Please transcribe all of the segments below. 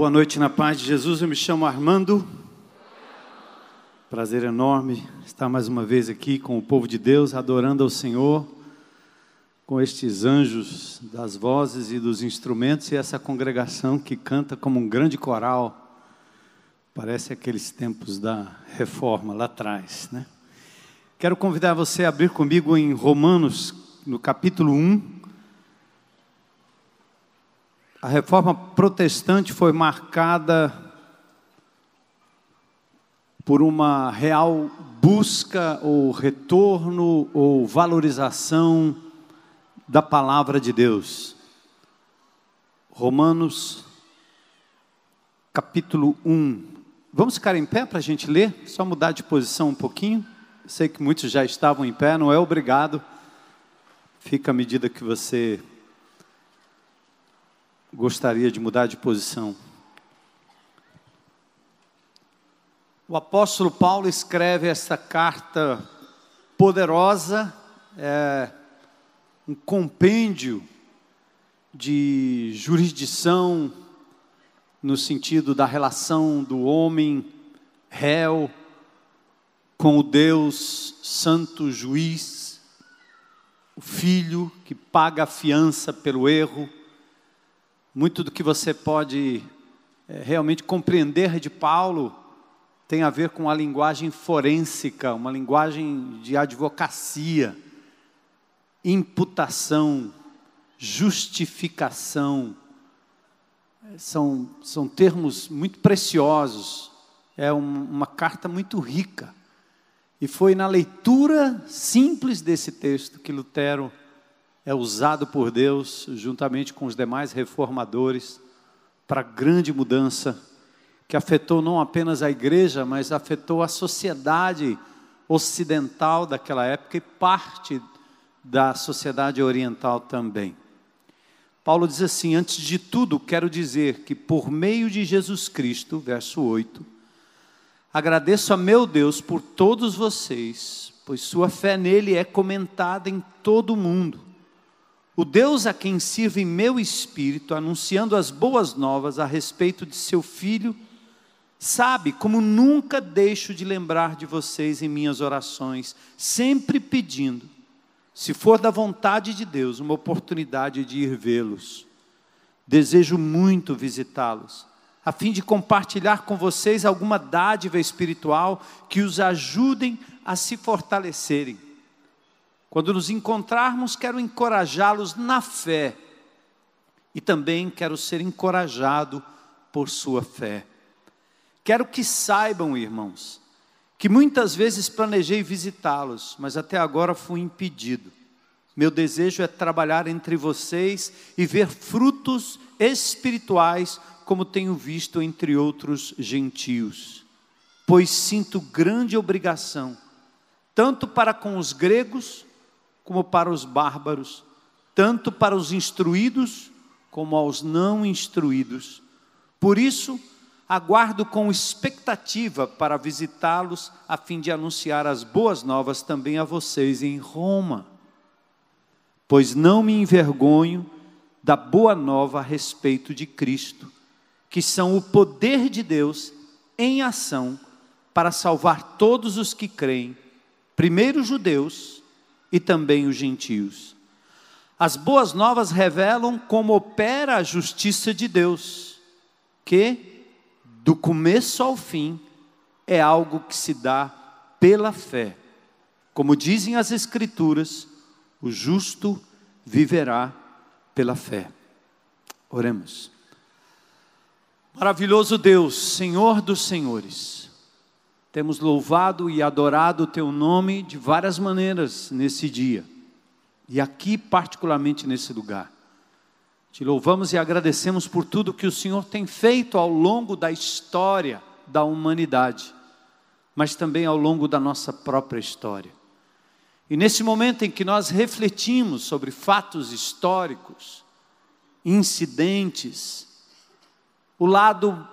Boa noite na paz de Jesus. Eu me chamo Armando. Prazer enorme estar mais uma vez aqui com o povo de Deus, adorando ao Senhor, com estes anjos das vozes e dos instrumentos e essa congregação que canta como um grande coral. Parece aqueles tempos da reforma lá atrás, né? Quero convidar você a abrir comigo em Romanos, no capítulo 1. A reforma protestante foi marcada por uma real busca ou retorno ou valorização da palavra de Deus. Romanos, capítulo 1. Vamos ficar em pé para a gente ler? Só mudar de posição um pouquinho. Sei que muitos já estavam em pé, não é obrigado. Fica à medida que você gostaria de mudar de posição. O apóstolo Paulo escreve essa carta poderosa, é, um compêndio de jurisdição no sentido da relação do homem réu com o Deus santo juiz, o filho que paga a fiança pelo erro muito do que você pode é, realmente compreender de Paulo tem a ver com a linguagem forênsica, uma linguagem de advocacia, imputação, justificação. São, são termos muito preciosos, é um, uma carta muito rica. E foi na leitura simples desse texto que Lutero é usado por Deus, juntamente com os demais reformadores, para grande mudança que afetou não apenas a igreja, mas afetou a sociedade ocidental daquela época e parte da sociedade oriental também. Paulo diz assim: Antes de tudo, quero dizer que por meio de Jesus Cristo, verso 8, agradeço a meu Deus por todos vocês, pois sua fé nele é comentada em todo o mundo. O Deus a quem sirvo em meu espírito, anunciando as boas novas a respeito de seu filho, sabe como nunca deixo de lembrar de vocês em minhas orações, sempre pedindo, se for da vontade de Deus, uma oportunidade de ir vê-los. Desejo muito visitá-los, a fim de compartilhar com vocês alguma dádiva espiritual que os ajudem a se fortalecerem quando nos encontrarmos, quero encorajá-los na fé e também quero ser encorajado por sua fé. Quero que saibam, irmãos, que muitas vezes planejei visitá-los, mas até agora fui impedido. Meu desejo é trabalhar entre vocês e ver frutos espirituais, como tenho visto entre outros gentios, pois sinto grande obrigação, tanto para com os gregos, como para os bárbaros, tanto para os instruídos como aos não instruídos. Por isso, aguardo com expectativa para visitá-los, a fim de anunciar as boas novas também a vocês em Roma. Pois não me envergonho da boa nova a respeito de Cristo, que são o poder de Deus em ação para salvar todos os que creem, primeiro judeus e também os gentios. As boas novas revelam como opera a justiça de Deus, que, do começo ao fim, é algo que se dá pela fé. Como dizem as Escrituras, o justo viverá pela fé. Oremos. Maravilhoso Deus, Senhor dos Senhores, temos louvado e adorado o teu nome de várias maneiras nesse dia. E aqui, particularmente nesse lugar. Te louvamos e agradecemos por tudo que o Senhor tem feito ao longo da história da humanidade, mas também ao longo da nossa própria história. E nesse momento em que nós refletimos sobre fatos históricos, incidentes, o lado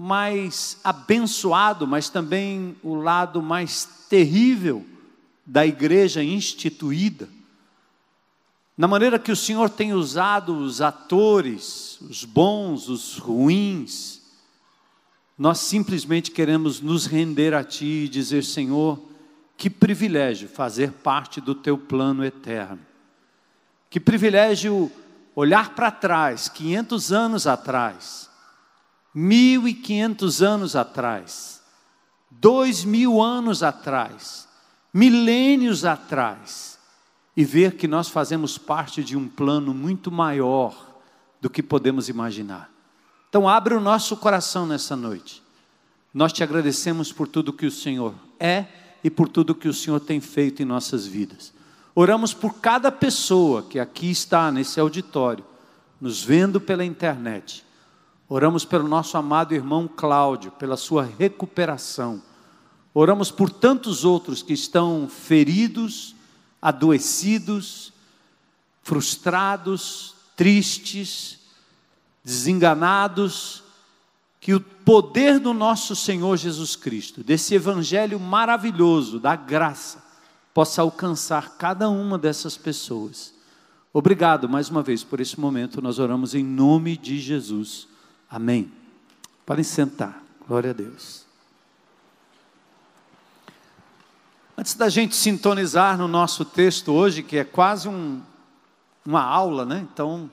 mais abençoado, mas também o lado mais terrível da igreja instituída. na maneira que o Senhor tem usado os atores, os bons, os ruins, nós simplesmente queremos nos render a Ti e dizer: Senhor, que privilégio fazer parte do Teu plano eterno. Que privilégio olhar para trás, 500 anos atrás, 1.500 anos atrás, dois mil anos atrás, milênios atrás, e ver que nós fazemos parte de um plano muito maior do que podemos imaginar. Então, abre o nosso coração nessa noite. Nós te agradecemos por tudo que o Senhor é e por tudo que o Senhor tem feito em nossas vidas. Oramos por cada pessoa que aqui está nesse auditório, nos vendo pela internet. Oramos pelo nosso amado irmão Cláudio, pela sua recuperação. Oramos por tantos outros que estão feridos, adoecidos, frustrados, tristes, desenganados, que o poder do nosso Senhor Jesus Cristo, desse evangelho maravilhoso, da graça, possa alcançar cada uma dessas pessoas. Obrigado mais uma vez por esse momento, nós oramos em nome de Jesus. Amém. Podem sentar, glória a Deus. Antes da gente sintonizar no nosso texto hoje, que é quase um, uma aula, né? Então,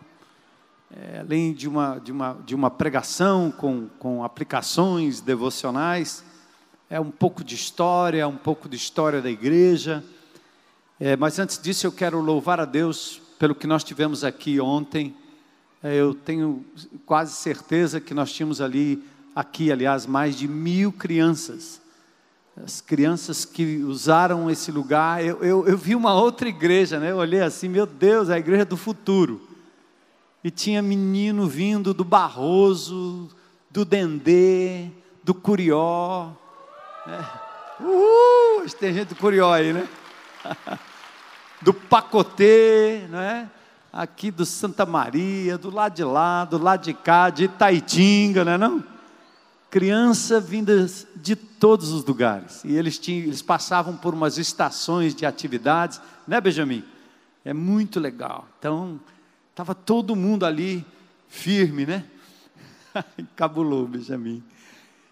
é, além de uma, de uma, de uma pregação com, com aplicações devocionais, é um pouco de história, um pouco de história da igreja. É, mas antes disso, eu quero louvar a Deus pelo que nós tivemos aqui ontem. É, eu tenho quase certeza que nós tínhamos ali, aqui, aliás, mais de mil crianças as crianças que usaram esse lugar. Eu, eu, eu, vi uma outra igreja, né? Eu olhei assim, meu Deus, a igreja do futuro. E tinha menino vindo do Barroso, do Dendê, do Curió. Né? Uh, tem gente do Curió aí, né? do Pacotê, né? Aqui do Santa Maria, do lado de lá, do lado de cá, de Itaitinga, né não? criança vindas de todos os lugares. E eles, tinham, eles passavam por umas estações de atividades, né, Benjamin? É muito legal. Então, estava todo mundo ali firme, né? Cabulou, Benjamin.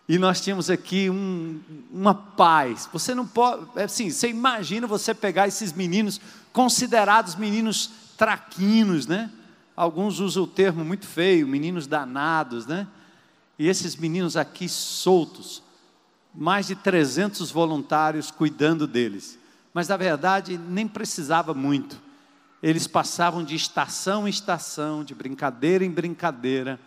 E nós tínhamos aqui um, uma paz. Você não pode, é assim, você imagina você pegar esses meninos considerados meninos traquinos, né? Alguns usam o termo muito feio, meninos danados, né? E esses meninos aqui soltos, mais de 300 voluntários cuidando deles. Mas na verdade nem precisava muito. Eles passavam de estação em estação, de brincadeira em brincadeira,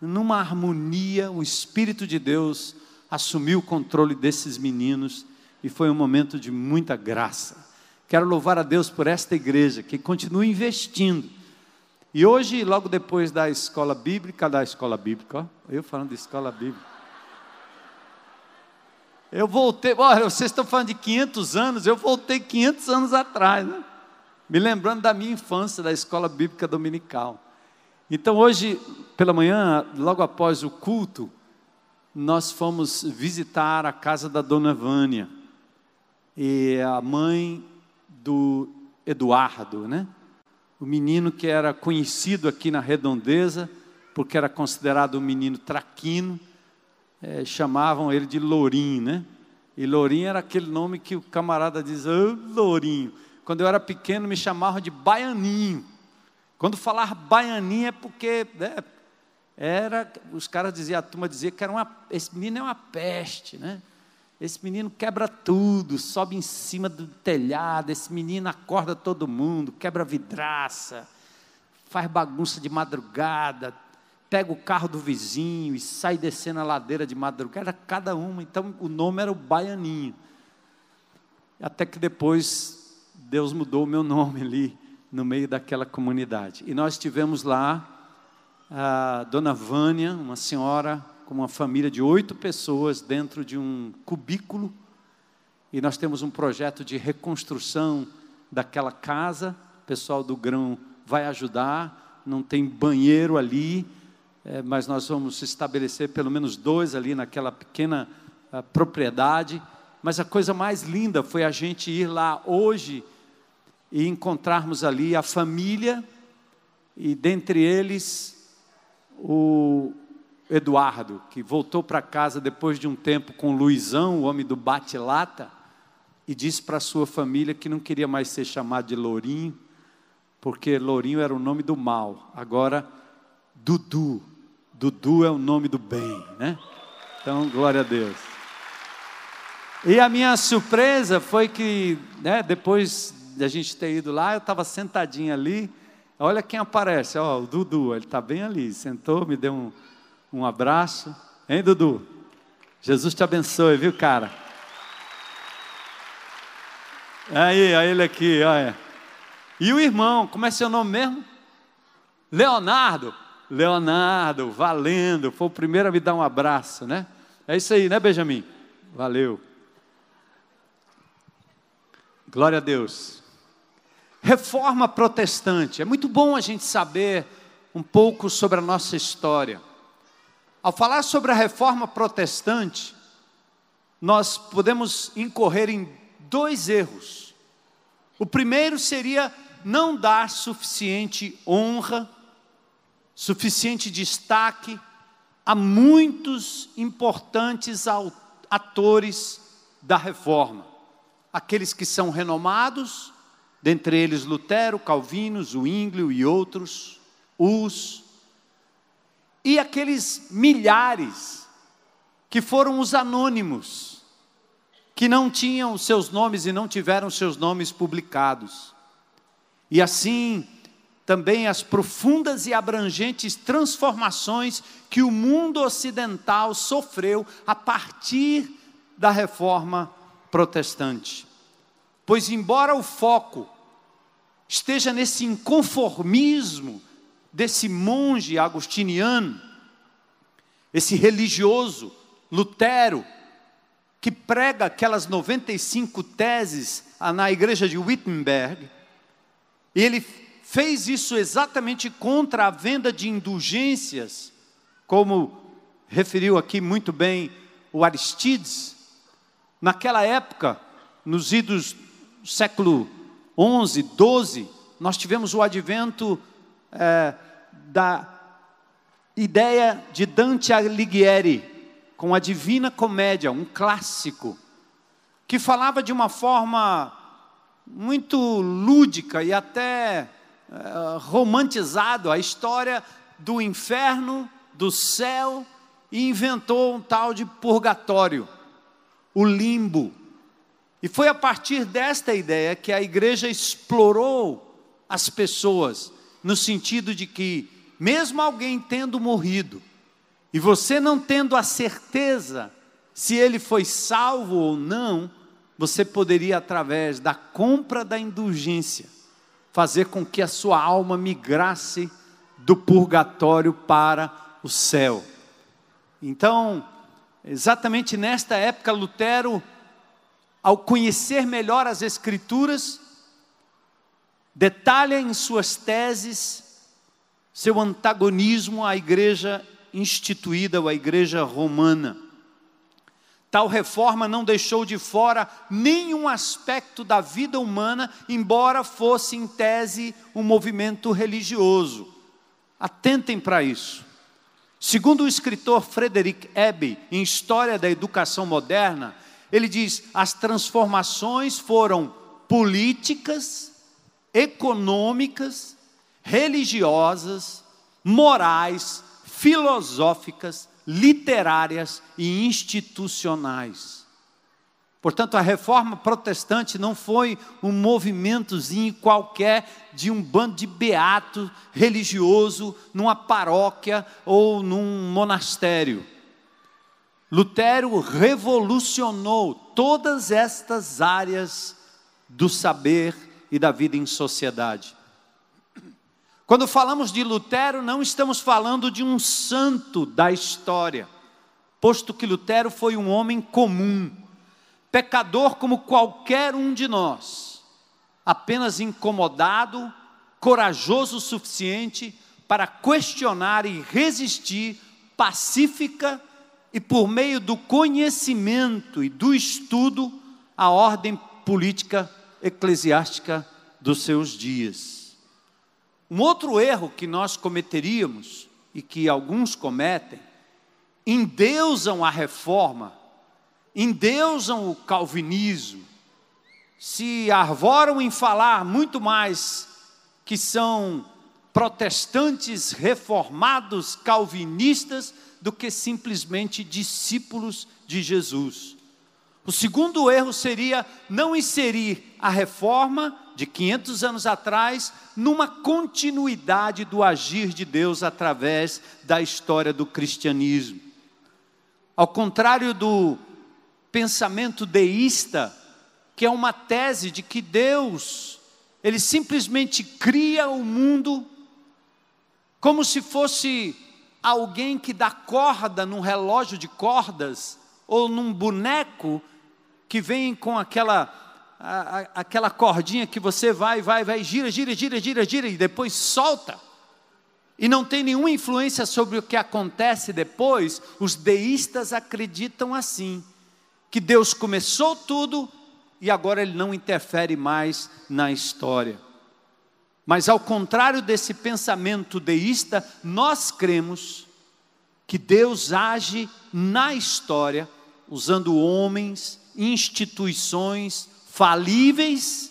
numa harmonia, o Espírito de Deus assumiu o controle desses meninos e foi um momento de muita graça. Quero louvar a Deus por esta igreja que continua investindo e hoje, logo depois da escola bíblica, da escola bíblica, ó, eu falando de escola bíblica. Eu voltei, olha, vocês estão falando de 500 anos, eu voltei 500 anos atrás, né? Me lembrando da minha infância, da escola bíblica dominical. Então, hoje, pela manhã, logo após o culto, nós fomos visitar a casa da dona Vânia, e a mãe do Eduardo, né? o menino que era conhecido aqui na redondeza, porque era considerado um menino traquino, é, chamavam ele de Lourinho, né? E Lourinho era aquele nome que o camarada diz, oh, Lourinho. Quando eu era pequeno me chamavam de Baianinho. Quando falar Baianinho é porque né, era, os caras diziam, a turma dizia que era uma, esse menino é uma peste, né? Esse menino quebra tudo, sobe em cima do telhado, esse menino acorda todo mundo, quebra vidraça, faz bagunça de madrugada, pega o carro do vizinho e sai descendo a ladeira de madrugada, cada uma. Então o nome era o Baianinho. Até que depois Deus mudou o meu nome ali no meio daquela comunidade. E nós tivemos lá a dona Vânia, uma senhora com uma família de oito pessoas dentro de um cubículo. E nós temos um projeto de reconstrução daquela casa. O pessoal do grão vai ajudar. Não tem banheiro ali, é, mas nós vamos estabelecer pelo menos dois ali naquela pequena a, ah, propriedade. Mas a coisa mais linda foi a gente ir lá hoje e encontrarmos ali a família, e dentre eles o Eduardo, que voltou para casa depois de um tempo com Luizão, o homem do bate-lata, e disse para sua família que não queria mais ser chamado de Lourinho, porque Lourinho era o nome do mal. Agora, Dudu. Dudu é o nome do bem, né? Então, glória a Deus. E a minha surpresa foi que, né, depois de a gente ter ido lá, eu estava sentadinho ali. Olha quem aparece, ó, o Dudu, ele está bem ali. Sentou, me deu um, um abraço. Hein, Dudu? Jesus te abençoe, viu, cara? Aí, aí ele aqui, olha. E o irmão, como é seu nome mesmo? Leonardo. Leonardo, valendo. Foi o primeiro a me dar um abraço, né? É isso aí, né, Benjamin? Valeu. Glória a Deus. Reforma protestante. É muito bom a gente saber um pouco sobre a nossa história. Ao falar sobre a reforma protestante, nós podemos incorrer em dois erros. O primeiro seria não dar suficiente honra, suficiente destaque a muitos importantes atores da reforma. Aqueles que são renomados, dentre eles Lutero, Calvino, Zwinglio e outros, os e aqueles milhares que foram os anônimos que não tinham seus nomes e não tiveram seus nomes publicados. E assim, também as profundas e abrangentes transformações que o mundo ocidental sofreu a partir da reforma protestante. Pois, embora o foco esteja nesse inconformismo desse monge agostiniano, esse religioso, Lutero, que prega aquelas 95 teses na igreja de Wittenberg, e ele fez isso exatamente contra a venda de indulgências, como referiu aqui muito bem o Aristides. Naquela época, nos idos do século 11, 12, nós tivemos o advento é, da ideia de Dante Alighieri, com a Divina Comédia, um clássico, que falava de uma forma muito lúdica e até uh, romantizado a história do inferno, do céu, e inventou um tal de purgatório, o limbo. E foi a partir desta ideia que a igreja explorou as pessoas, no sentido de que, mesmo alguém tendo morrido, e você não tendo a certeza se ele foi salvo ou não, você poderia, através da compra da indulgência, fazer com que a sua alma migrasse do purgatório para o céu. Então, exatamente nesta época, Lutero, ao conhecer melhor as Escrituras, detalha em suas teses seu antagonismo à igreja instituída a igreja romana. Tal reforma não deixou de fora nenhum aspecto da vida humana, embora fosse em tese um movimento religioso. Atentem para isso. Segundo o escritor Frederick Ebbe, em História da Educação Moderna, ele diz: as transformações foram políticas, econômicas, religiosas, morais, filosóficas, literárias e institucionais. Portanto, a reforma protestante não foi um movimentozinho qualquer de um bando de beato religioso numa paróquia ou num monastério. Lutero revolucionou todas estas áreas do saber e da vida em sociedade. Quando falamos de Lutero, não estamos falando de um santo da história, posto que Lutero foi um homem comum, pecador como qualquer um de nós, apenas incomodado, corajoso o suficiente para questionar e resistir pacífica e por meio do conhecimento e do estudo a ordem política eclesiástica dos seus dias. Um outro erro que nós cometeríamos, e que alguns cometem, endeusam a reforma, endeusam o calvinismo, se arvoram em falar muito mais que são protestantes reformados calvinistas do que simplesmente discípulos de Jesus. O segundo erro seria não inserir a reforma de 500 anos atrás numa continuidade do agir de Deus através da história do cristianismo. Ao contrário do pensamento deísta, que é uma tese de que Deus, ele simplesmente cria o mundo como se fosse alguém que dá corda num relógio de cordas ou num boneco que vem com aquela a, a, aquela cordinha que você vai, vai, vai, gira, gira, gira, gira, gira e depois solta. E não tem nenhuma influência sobre o que acontece depois, os deístas acreditam assim, que Deus começou tudo e agora ele não interfere mais na história. Mas ao contrário desse pensamento deísta, nós cremos que Deus age na história usando homens, instituições falíveis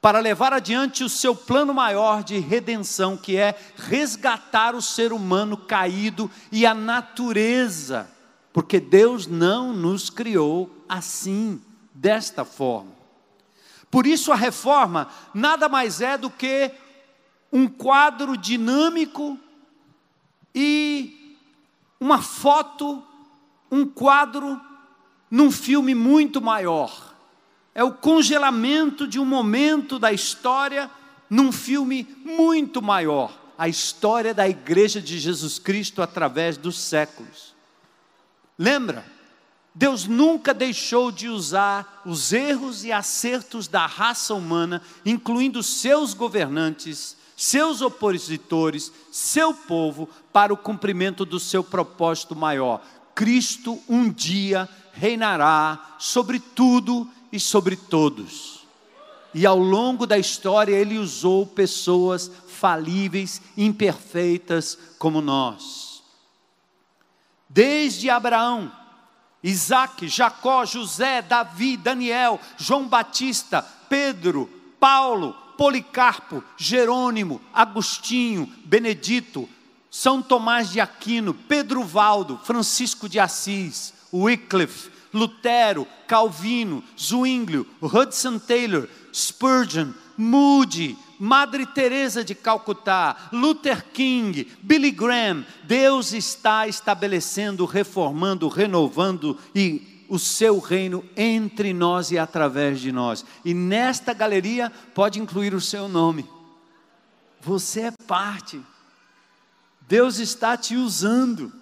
para levar adiante o seu plano maior de redenção, que é resgatar o ser humano caído e a natureza, porque Deus não nos criou assim, desta forma. Por isso a reforma nada mais é do que um quadro dinâmico e uma foto, um quadro num filme muito maior. É o congelamento de um momento da história num filme muito maior a história da igreja de Jesus Cristo através dos séculos. Lembra? Deus nunca deixou de usar os erros e acertos da raça humana, incluindo seus governantes, seus opositores, seu povo, para o cumprimento do seu propósito maior. Cristo um dia reinará sobre tudo e sobre todos. E ao longo da história ele usou pessoas falíveis, imperfeitas como nós. Desde Abraão, Isaac, Jacó, José, Davi, Daniel, João Batista, Pedro, Paulo, Policarpo, Jerônimo, Agostinho, Benedito, São Tomás de Aquino, Pedro Valdo, Francisco de Assis, Wycliffe, Lutero, Calvino, Zwinglio, Hudson Taylor, Spurgeon, Moody, Madre Teresa de Calcutá, Luther King, Billy Graham, Deus está estabelecendo, reformando, renovando e o seu reino entre nós e através de nós. E nesta galeria pode incluir o seu nome. Você é parte. Deus está te usando.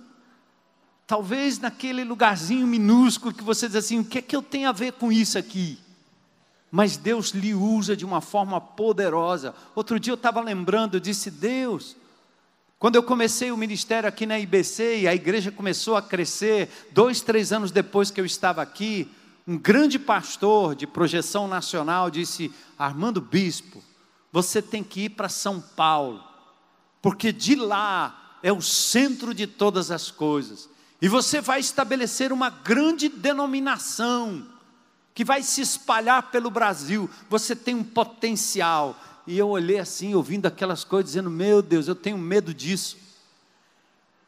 Talvez naquele lugarzinho minúsculo que você diz assim: o que é que eu tenho a ver com isso aqui? Mas Deus lhe usa de uma forma poderosa. Outro dia eu estava lembrando, eu disse: Deus, quando eu comecei o ministério aqui na IBC e a igreja começou a crescer, dois, três anos depois que eu estava aqui, um grande pastor de projeção nacional disse: Armando Bispo, você tem que ir para São Paulo, porque de lá é o centro de todas as coisas. E você vai estabelecer uma grande denominação que vai se espalhar pelo Brasil. Você tem um potencial. E eu olhei assim, ouvindo aquelas coisas, dizendo: Meu Deus, eu tenho medo disso.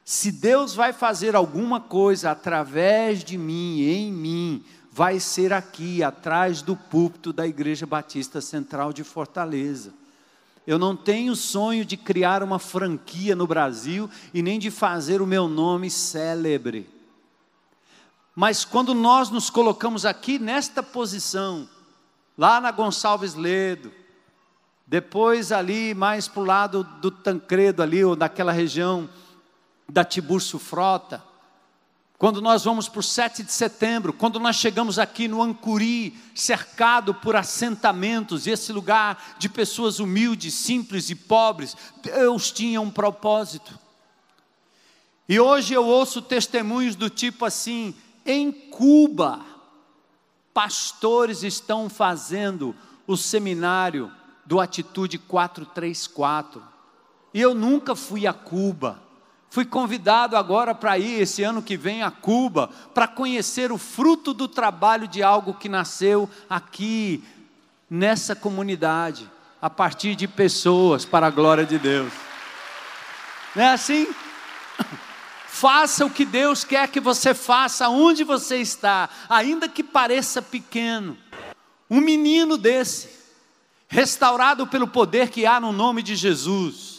Se Deus vai fazer alguma coisa através de mim, em mim, vai ser aqui, atrás do púlpito da Igreja Batista Central de Fortaleza. Eu não tenho sonho de criar uma franquia no Brasil e nem de fazer o meu nome célebre. Mas quando nós nos colocamos aqui nesta posição, lá na Gonçalves Ledo, depois ali mais para o lado do Tancredo ali, ou daquela região da Tiburcio Frota, quando nós vamos para o 7 de setembro, quando nós chegamos aqui no Ancuri, cercado por assentamentos, esse lugar de pessoas humildes, simples e pobres, Deus tinha um propósito. E hoje eu ouço testemunhos do tipo assim: em Cuba, pastores estão fazendo o seminário do Atitude 434. E eu nunca fui a Cuba. Fui convidado agora para ir esse ano que vem a Cuba, para conhecer o fruto do trabalho de algo que nasceu aqui, nessa comunidade, a partir de pessoas, para a glória de Deus. Não é assim? Faça o que Deus quer que você faça, onde você está, ainda que pareça pequeno. Um menino desse, restaurado pelo poder que há no nome de Jesus,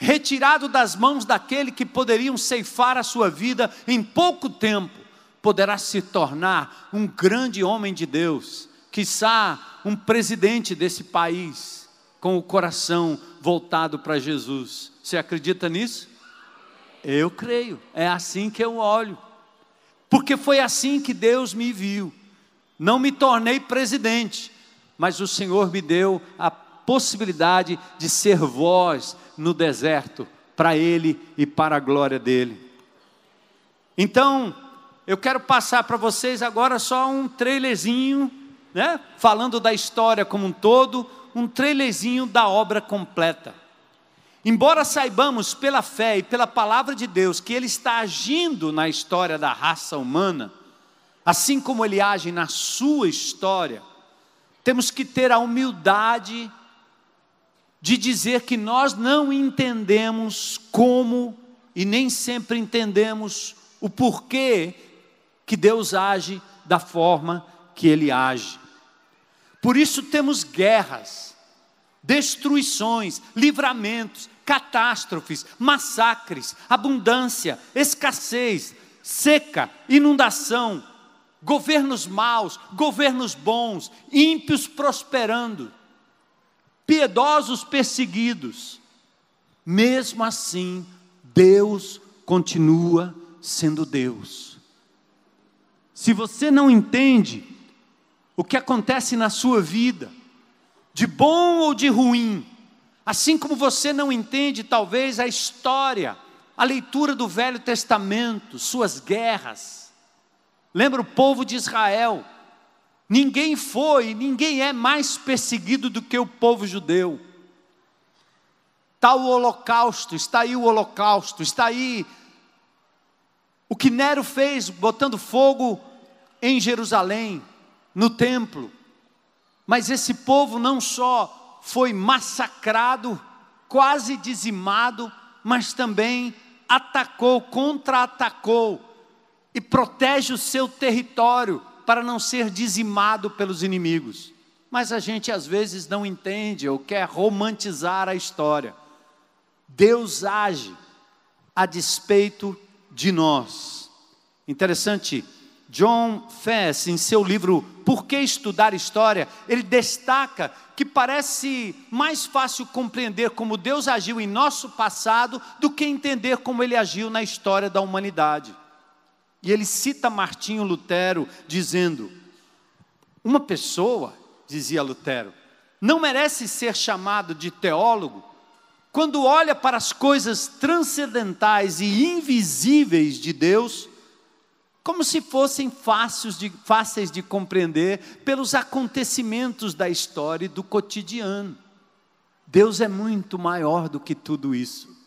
retirado das mãos daquele que poderiam ceifar a sua vida em pouco tempo, poderá se tornar um grande homem de Deus, quiçá um presidente desse país, com o coração voltado para Jesus. Você acredita nisso? Eu creio, é assim que eu olho, porque foi assim que Deus me viu. Não me tornei presidente, mas o Senhor me deu a possibilidade de ser voz no deserto, para Ele e para a glória dEle. Então, eu quero passar para vocês agora só um trailerzinho, né? falando da história como um todo, um trailerzinho da obra completa. Embora saibamos pela fé e pela palavra de Deus que Ele está agindo na história da raça humana, assim como ele age na sua história, temos que ter a humildade de dizer que nós não entendemos como e nem sempre entendemos o porquê que Deus age da forma que ele age. Por isso temos guerras, destruições, livramentos, catástrofes, massacres, abundância, escassez, seca, inundação, governos maus, governos bons, ímpios prosperando, piedosos perseguidos. Mesmo assim, Deus continua sendo Deus. Se você não entende o que acontece na sua vida, de bom ou de ruim, assim como você não entende talvez a história, a leitura do Velho Testamento, suas guerras, Lembra o povo de Israel? Ninguém foi, ninguém é mais perseguido do que o povo judeu. Está o holocausto, está aí o holocausto, está aí o que Nero fez, botando fogo em Jerusalém, no templo. Mas esse povo não só foi massacrado, quase dizimado, mas também atacou, contra-atacou e protege o seu território para não ser dizimado pelos inimigos. Mas a gente às vezes não entende ou quer romantizar a história. Deus age a despeito de nós. Interessante, John Fess, em seu livro Por que Estudar História, ele destaca que parece mais fácil compreender como Deus agiu em nosso passado do que entender como ele agiu na história da humanidade. E ele cita Martinho Lutero dizendo: Uma pessoa, dizia Lutero, não merece ser chamado de teólogo quando olha para as coisas transcendentais e invisíveis de Deus, como se fossem fáceis de, fáceis de compreender pelos acontecimentos da história e do cotidiano. Deus é muito maior do que tudo isso.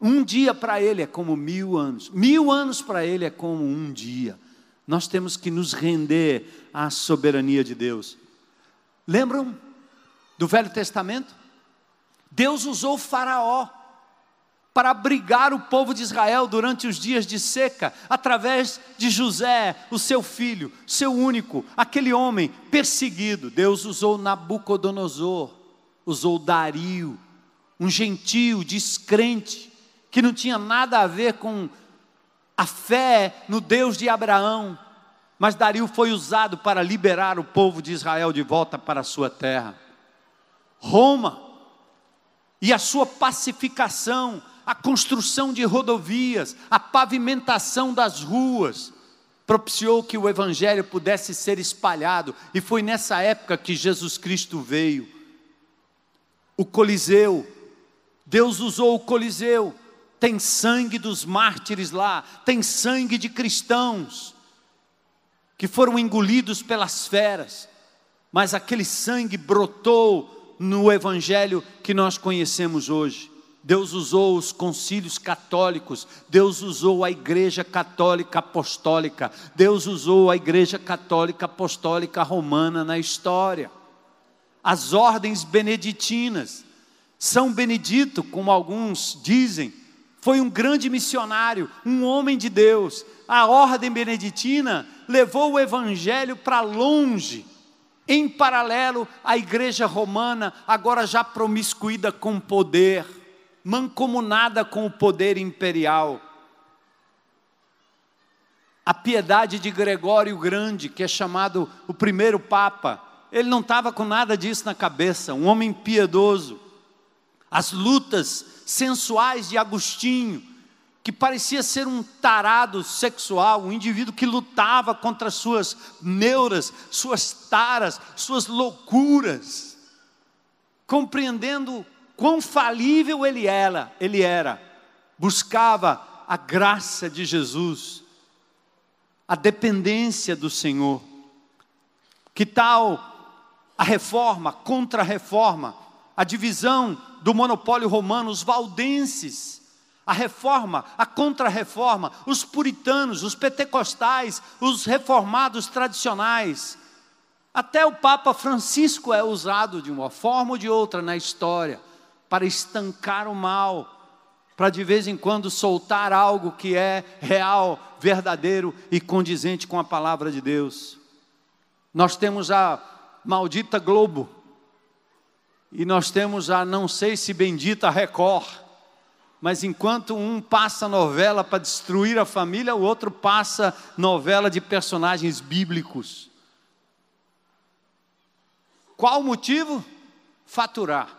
Um dia para ele é como mil anos, mil anos para ele é como um dia. Nós temos que nos render à soberania de Deus. Lembram do Velho Testamento? Deus usou Faraó para abrigar o povo de Israel durante os dias de seca, através de José, o seu filho, seu único, aquele homem perseguido. Deus usou Nabucodonosor, usou Dario, um gentio, descrente, que não tinha nada a ver com a fé no Deus de Abraão, mas Dario foi usado para liberar o povo de Israel de volta para a sua terra. Roma e a sua pacificação, a construção de rodovias, a pavimentação das ruas, propiciou que o evangelho pudesse ser espalhado, e foi nessa época que Jesus Cristo veio. O Coliseu, Deus usou o Coliseu tem sangue dos mártires lá, tem sangue de cristãos que foram engolidos pelas feras. mas aquele sangue brotou no evangelho que nós conhecemos hoje. Deus usou os concílios católicos, Deus usou a Igreja Católica Apostólica, Deus usou a Igreja Católica Apostólica Romana na história. As ordens beneditinas. São Benedito, como alguns dizem, foi um grande missionário, um homem de Deus. A ordem beneditina levou o evangelho para longe. Em paralelo, a igreja romana, agora já promiscuída com poder, mancomunada com o poder imperial. A piedade de Gregório Grande, que é chamado o primeiro Papa, ele não estava com nada disso na cabeça, um homem piedoso. As lutas sensuais de Agostinho, que parecia ser um tarado sexual, um indivíduo que lutava contra suas neuras, suas taras, suas loucuras, compreendendo quão falível ele era, ele era, buscava a graça de Jesus, a dependência do Senhor. Que tal a reforma, contra-reforma, a divisão do monopólio romano, os valdenses, a reforma, a contra-reforma, os puritanos, os pentecostais, os reformados tradicionais. Até o Papa Francisco é usado de uma forma ou de outra na história para estancar o mal, para de vez em quando soltar algo que é real, verdadeiro e condizente com a palavra de Deus. Nós temos a maldita Globo, e nós temos a não sei se bendita Record, mas enquanto um passa novela para destruir a família, o outro passa novela de personagens bíblicos. Qual o motivo? Faturar.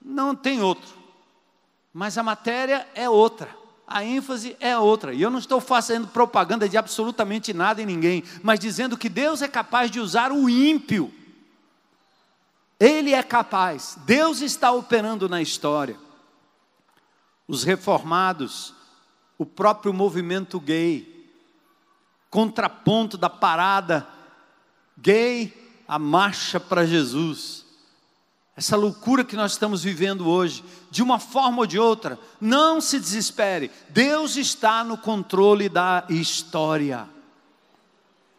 Não tem outro. Mas a matéria é outra. A ênfase é outra. E eu não estou fazendo propaganda de absolutamente nada em ninguém, mas dizendo que Deus é capaz de usar o ímpio. Ele é capaz. Deus está operando na história. Os reformados, o próprio movimento gay, contraponto da parada gay, a marcha para Jesus essa loucura que nós estamos vivendo hoje, de uma forma ou de outra, não se desespere, Deus está no controle da história.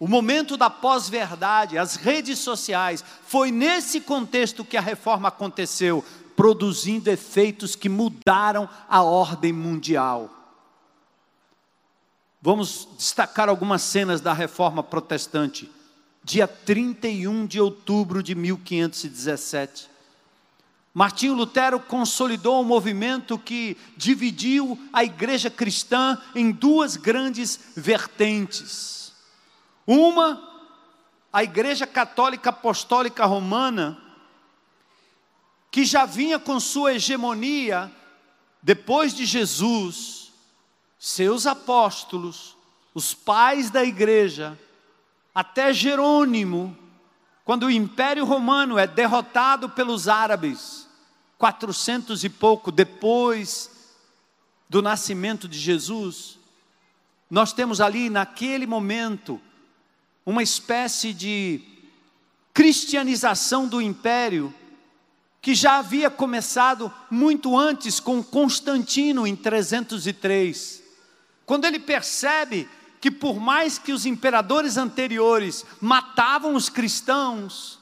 O momento da pós-verdade, as redes sociais, foi nesse contexto que a reforma aconteceu, produzindo efeitos que mudaram a ordem mundial. Vamos destacar algumas cenas da reforma protestante. Dia 31 de outubro de 1517. Martinho Lutero consolidou um movimento que dividiu a igreja cristã em duas grandes vertentes. Uma, a igreja católica apostólica romana, que já vinha com sua hegemonia depois de Jesus, seus apóstolos, os pais da igreja, até Jerônimo, quando o Império Romano é derrotado pelos árabes, 400 e pouco depois do nascimento de Jesus, nós temos ali naquele momento uma espécie de cristianização do império que já havia começado muito antes com Constantino em 303. Quando ele percebe que por mais que os imperadores anteriores matavam os cristãos,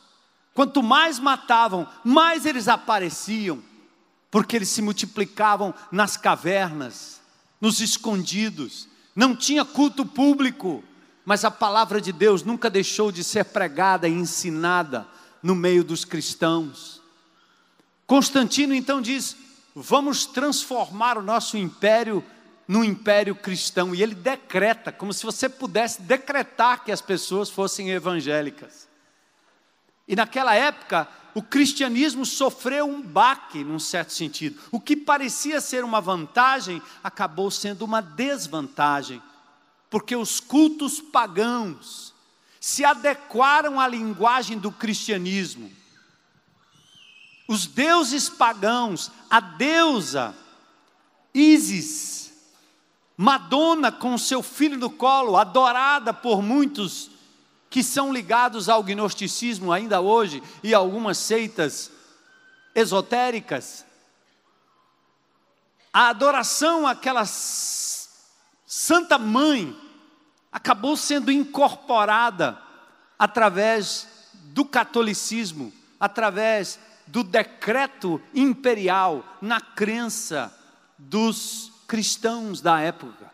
quanto mais matavam, mais eles apareciam, porque eles se multiplicavam nas cavernas, nos escondidos, não tinha culto público, mas a palavra de Deus nunca deixou de ser pregada e ensinada no meio dos cristãos. Constantino então diz: vamos transformar o nosso império no império cristão e ele decreta, como se você pudesse decretar que as pessoas fossem evangélicas. E naquela época, o cristianismo sofreu um baque, num certo sentido. O que parecia ser uma vantagem acabou sendo uma desvantagem, porque os cultos pagãos se adequaram à linguagem do cristianismo. Os deuses pagãos, a deusa Isis, Madonna com seu filho no colo, adorada por muitos que são ligados ao gnosticismo ainda hoje e algumas seitas esotéricas. A adoração àquela Santa Mãe acabou sendo incorporada através do catolicismo, através do decreto imperial na crença dos cristãos da época.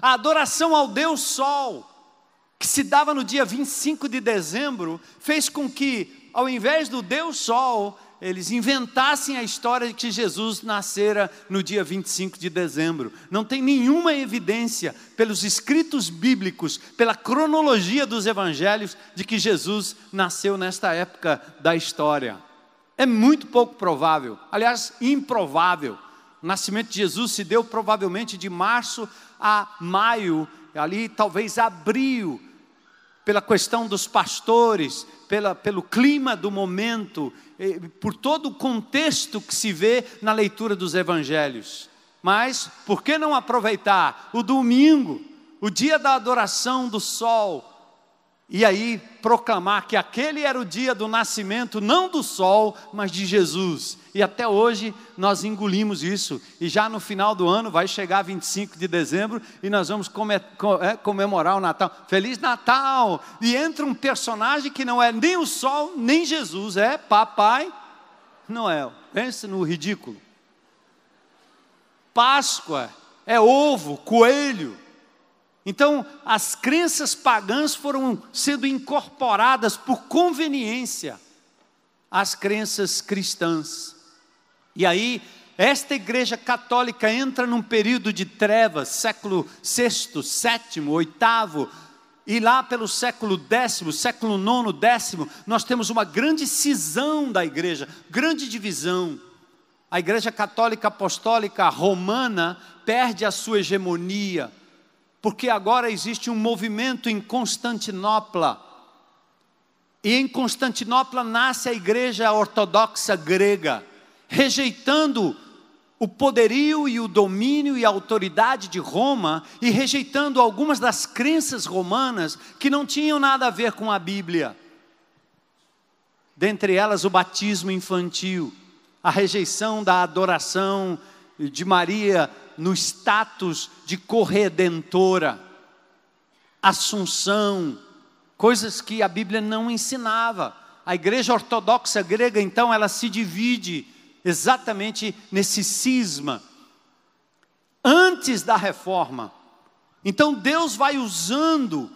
A adoração ao Deus Sol, que se dava no dia 25 de dezembro, fez com que, ao invés do Deus Sol, eles inventassem a história de que Jesus nascera no dia 25 de dezembro. Não tem nenhuma evidência, pelos escritos bíblicos, pela cronologia dos evangelhos, de que Jesus nasceu nesta época da história. É muito pouco provável, aliás, improvável. O nascimento de Jesus se deu provavelmente de março a maio, ali talvez abril, pela questão dos pastores, pela, pelo clima do momento, por todo o contexto que se vê na leitura dos evangelhos. Mas, por que não aproveitar o domingo, o dia da adoração do sol, e aí proclamar que aquele era o dia do nascimento, não do sol, mas de Jesus. E até hoje nós engolimos isso. E já no final do ano, vai chegar 25 de dezembro, e nós vamos é, comemorar o Natal. Feliz Natal! E entra um personagem que não é nem o sol, nem Jesus, é Papai Noel. Pense no ridículo. Páscoa é ovo, coelho. Então, as crenças pagãs foram sendo incorporadas por conveniência às crenças cristãs. E aí, esta igreja católica entra num período de trevas, século VI, VII, VIII, e lá pelo século X, século IX, X, nós temos uma grande cisão da igreja, grande divisão. A igreja católica apostólica romana perde a sua hegemonia porque agora existe um movimento em Constantinopla. E em Constantinopla nasce a igreja ortodoxa grega, rejeitando o poderio e o domínio e a autoridade de Roma e rejeitando algumas das crenças romanas que não tinham nada a ver com a Bíblia. Dentre elas, o batismo infantil, a rejeição da adoração de Maria no status de corredentora, assunção, coisas que a Bíblia não ensinava. A igreja ortodoxa grega, então, ela se divide exatamente nesse cisma. Antes da reforma. Então, Deus vai usando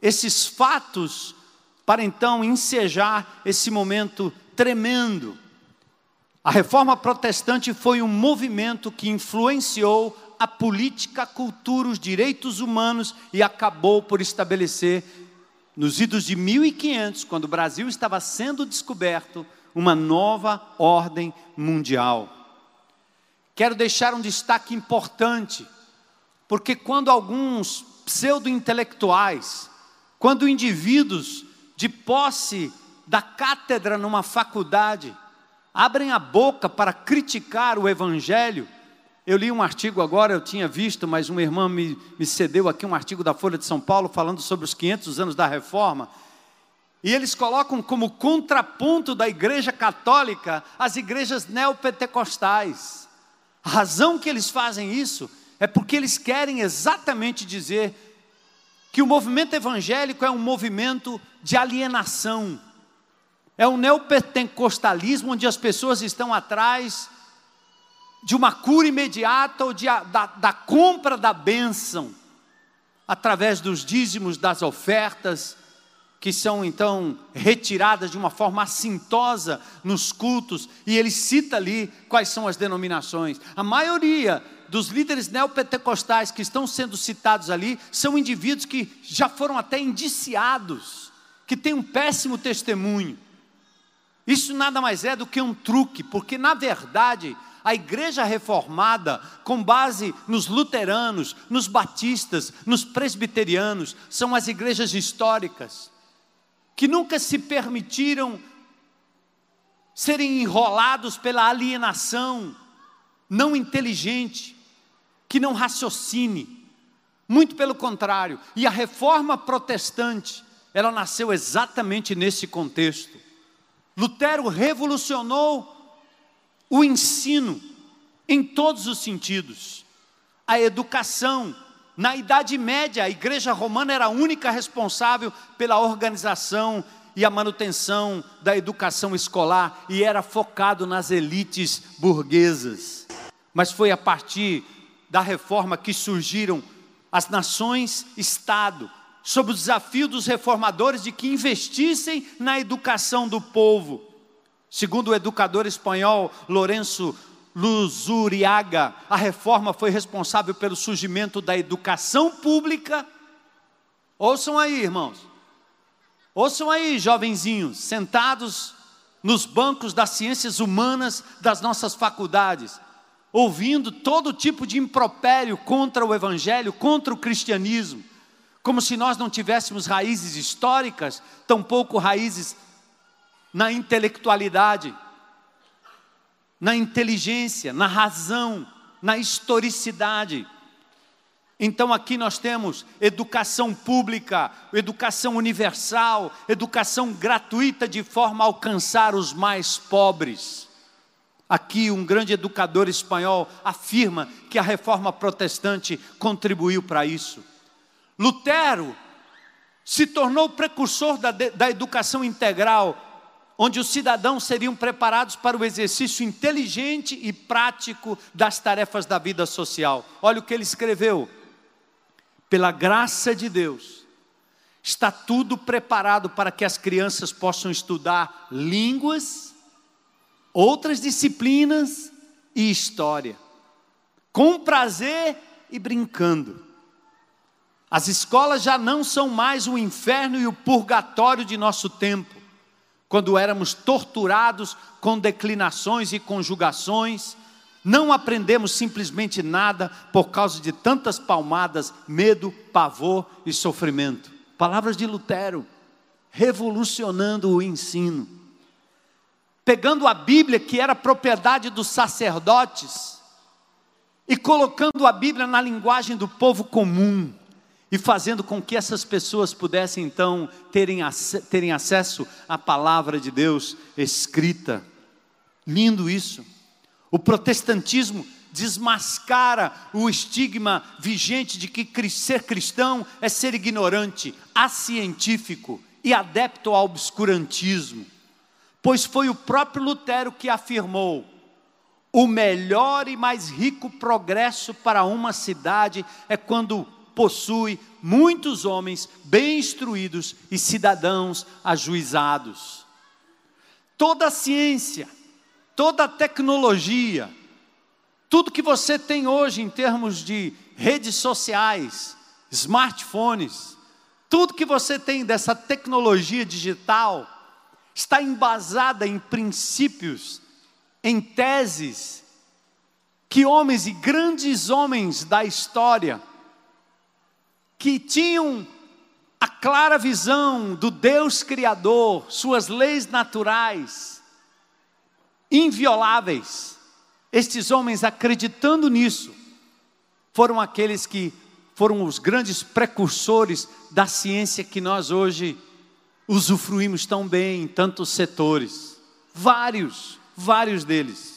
esses fatos para então ensejar esse momento tremendo. A reforma protestante foi um movimento que influenciou a política, a cultura, os direitos humanos e acabou por estabelecer, nos idos de 1500, quando o Brasil estava sendo descoberto, uma nova ordem mundial. Quero deixar um destaque importante, porque quando alguns pseudo-intelectuais, quando indivíduos de posse da cátedra numa faculdade, abrem a boca para criticar o Evangelho. Eu li um artigo agora, eu tinha visto, mas uma irmã me, me cedeu aqui um artigo da Folha de São Paulo falando sobre os 500 anos da reforma. E eles colocam como contraponto da igreja católica as igrejas neopentecostais. A razão que eles fazem isso é porque eles querem exatamente dizer que o movimento evangélico é um movimento de alienação, é um neopentecostalismo onde as pessoas estão atrás de uma cura imediata ou de, da, da compra da bênção, através dos dízimos, das ofertas, que são então retiradas de uma forma assintosa nos cultos, e ele cita ali quais são as denominações. A maioria dos líderes neopentecostais que estão sendo citados ali são indivíduos que já foram até indiciados, que têm um péssimo testemunho. Isso nada mais é do que um truque, porque na verdade a igreja reformada, com base nos luteranos, nos batistas, nos presbiterianos, são as igrejas históricas, que nunca se permitiram serem enrolados pela alienação não inteligente, que não raciocine. Muito pelo contrário, e a reforma protestante, ela nasceu exatamente nesse contexto. Lutero revolucionou o ensino em todos os sentidos. A educação, na Idade Média, a Igreja Romana era a única responsável pela organização e a manutenção da educação escolar e era focado nas elites burguesas. Mas foi a partir da reforma que surgiram as nações-estado, sob o desafio dos reformadores de que investissem na educação do povo. Segundo o educador espanhol Lourenço Luzuriaga, a reforma foi responsável pelo surgimento da educação pública. Ouçam aí, irmãos. Ouçam aí, jovenzinhos, sentados nos bancos das ciências humanas das nossas faculdades, ouvindo todo tipo de impropério contra o evangelho, contra o cristianismo, como se nós não tivéssemos raízes históricas, tampouco raízes na intelectualidade na inteligência, na razão, na historicidade. Então aqui nós temos educação pública, educação universal, educação gratuita de forma a alcançar os mais pobres. Aqui um grande educador espanhol afirma que a reforma protestante contribuiu para isso. Lutero se tornou precursor da, da educação integral onde os cidadãos seriam preparados para o exercício inteligente e prático das tarefas da vida social. Olha o que ele escreveu. Pela graça de Deus, está tudo preparado para que as crianças possam estudar línguas, outras disciplinas e história, com prazer e brincando. As escolas já não são mais o inferno e o purgatório de nosso tempo quando éramos torturados com declinações e conjugações, não aprendemos simplesmente nada por causa de tantas palmadas, medo, pavor e sofrimento. Palavras de Lutero, revolucionando o ensino. Pegando a Bíblia, que era propriedade dos sacerdotes, e colocando a Bíblia na linguagem do povo comum e fazendo com que essas pessoas pudessem então terem, terem acesso à palavra de Deus escrita. Lindo isso. O protestantismo desmascara o estigma vigente de que ser cristão é ser ignorante, acientífico e adepto ao obscurantismo. Pois foi o próprio Lutero que afirmou: o melhor e mais rico progresso para uma cidade é quando possui muitos homens bem instruídos e cidadãos ajuizados. Toda a ciência, toda a tecnologia, tudo que você tem hoje em termos de redes sociais, smartphones, tudo que você tem dessa tecnologia digital está embasada em princípios, em teses que homens e grandes homens da história que tinham a clara visão do Deus Criador, suas leis naturais, invioláveis. Estes homens, acreditando nisso, foram aqueles que foram os grandes precursores da ciência que nós hoje usufruímos tão bem em tantos setores. Vários, vários deles.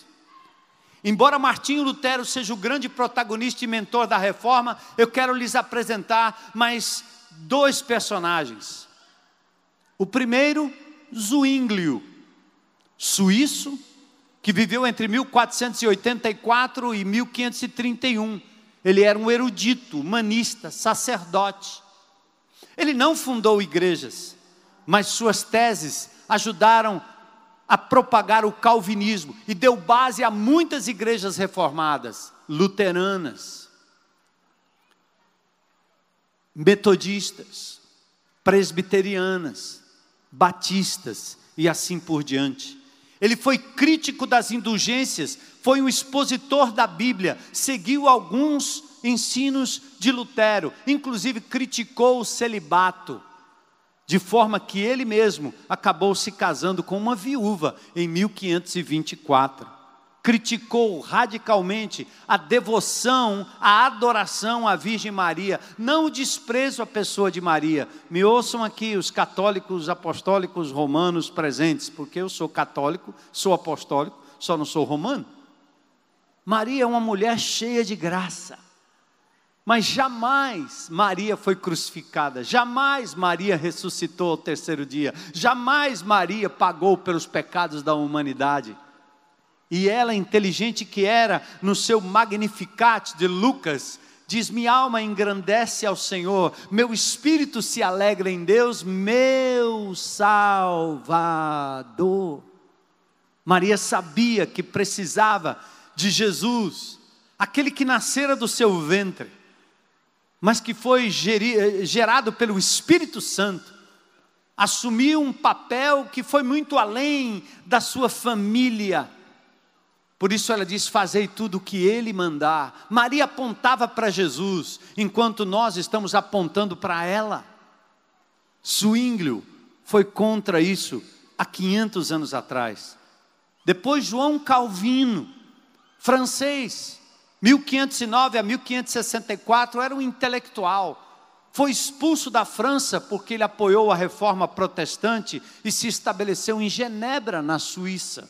Embora Martinho Lutero seja o grande protagonista e mentor da reforma, eu quero lhes apresentar mais dois personagens. O primeiro, Zwinglio, suíço, que viveu entre 1484 e 1531. Ele era um erudito, humanista, sacerdote. Ele não fundou igrejas, mas suas teses ajudaram a propagar o calvinismo e deu base a muitas igrejas reformadas, luteranas, metodistas, presbiterianas, batistas e assim por diante. Ele foi crítico das indulgências, foi um expositor da Bíblia, seguiu alguns ensinos de Lutero, inclusive criticou o celibato de forma que ele mesmo acabou se casando com uma viúva em 1524. criticou radicalmente a devoção, a adoração à Virgem Maria, não o desprezo à pessoa de Maria. Me ouçam aqui os católicos apostólicos romanos presentes, porque eu sou católico, sou apostólico, só não sou romano. Maria é uma mulher cheia de graça. Mas jamais Maria foi crucificada, jamais Maria ressuscitou ao terceiro dia, jamais Maria pagou pelos pecados da humanidade. E ela, inteligente que era, no seu Magnificat de Lucas, diz: Minha alma engrandece ao Senhor, meu espírito se alegra em Deus, meu Salvador. Maria sabia que precisava de Jesus, aquele que nascera do seu ventre, mas que foi gerado pelo Espírito Santo, assumiu um papel que foi muito além da sua família por isso ela diz: Fazei tudo o que ele mandar. Maria apontava para Jesus, enquanto nós estamos apontando para ela. Zwinglio foi contra isso há 500 anos atrás. Depois, João Calvino, francês, 1509 a 1564, era um intelectual. Foi expulso da França porque ele apoiou a reforma protestante e se estabeleceu em Genebra, na Suíça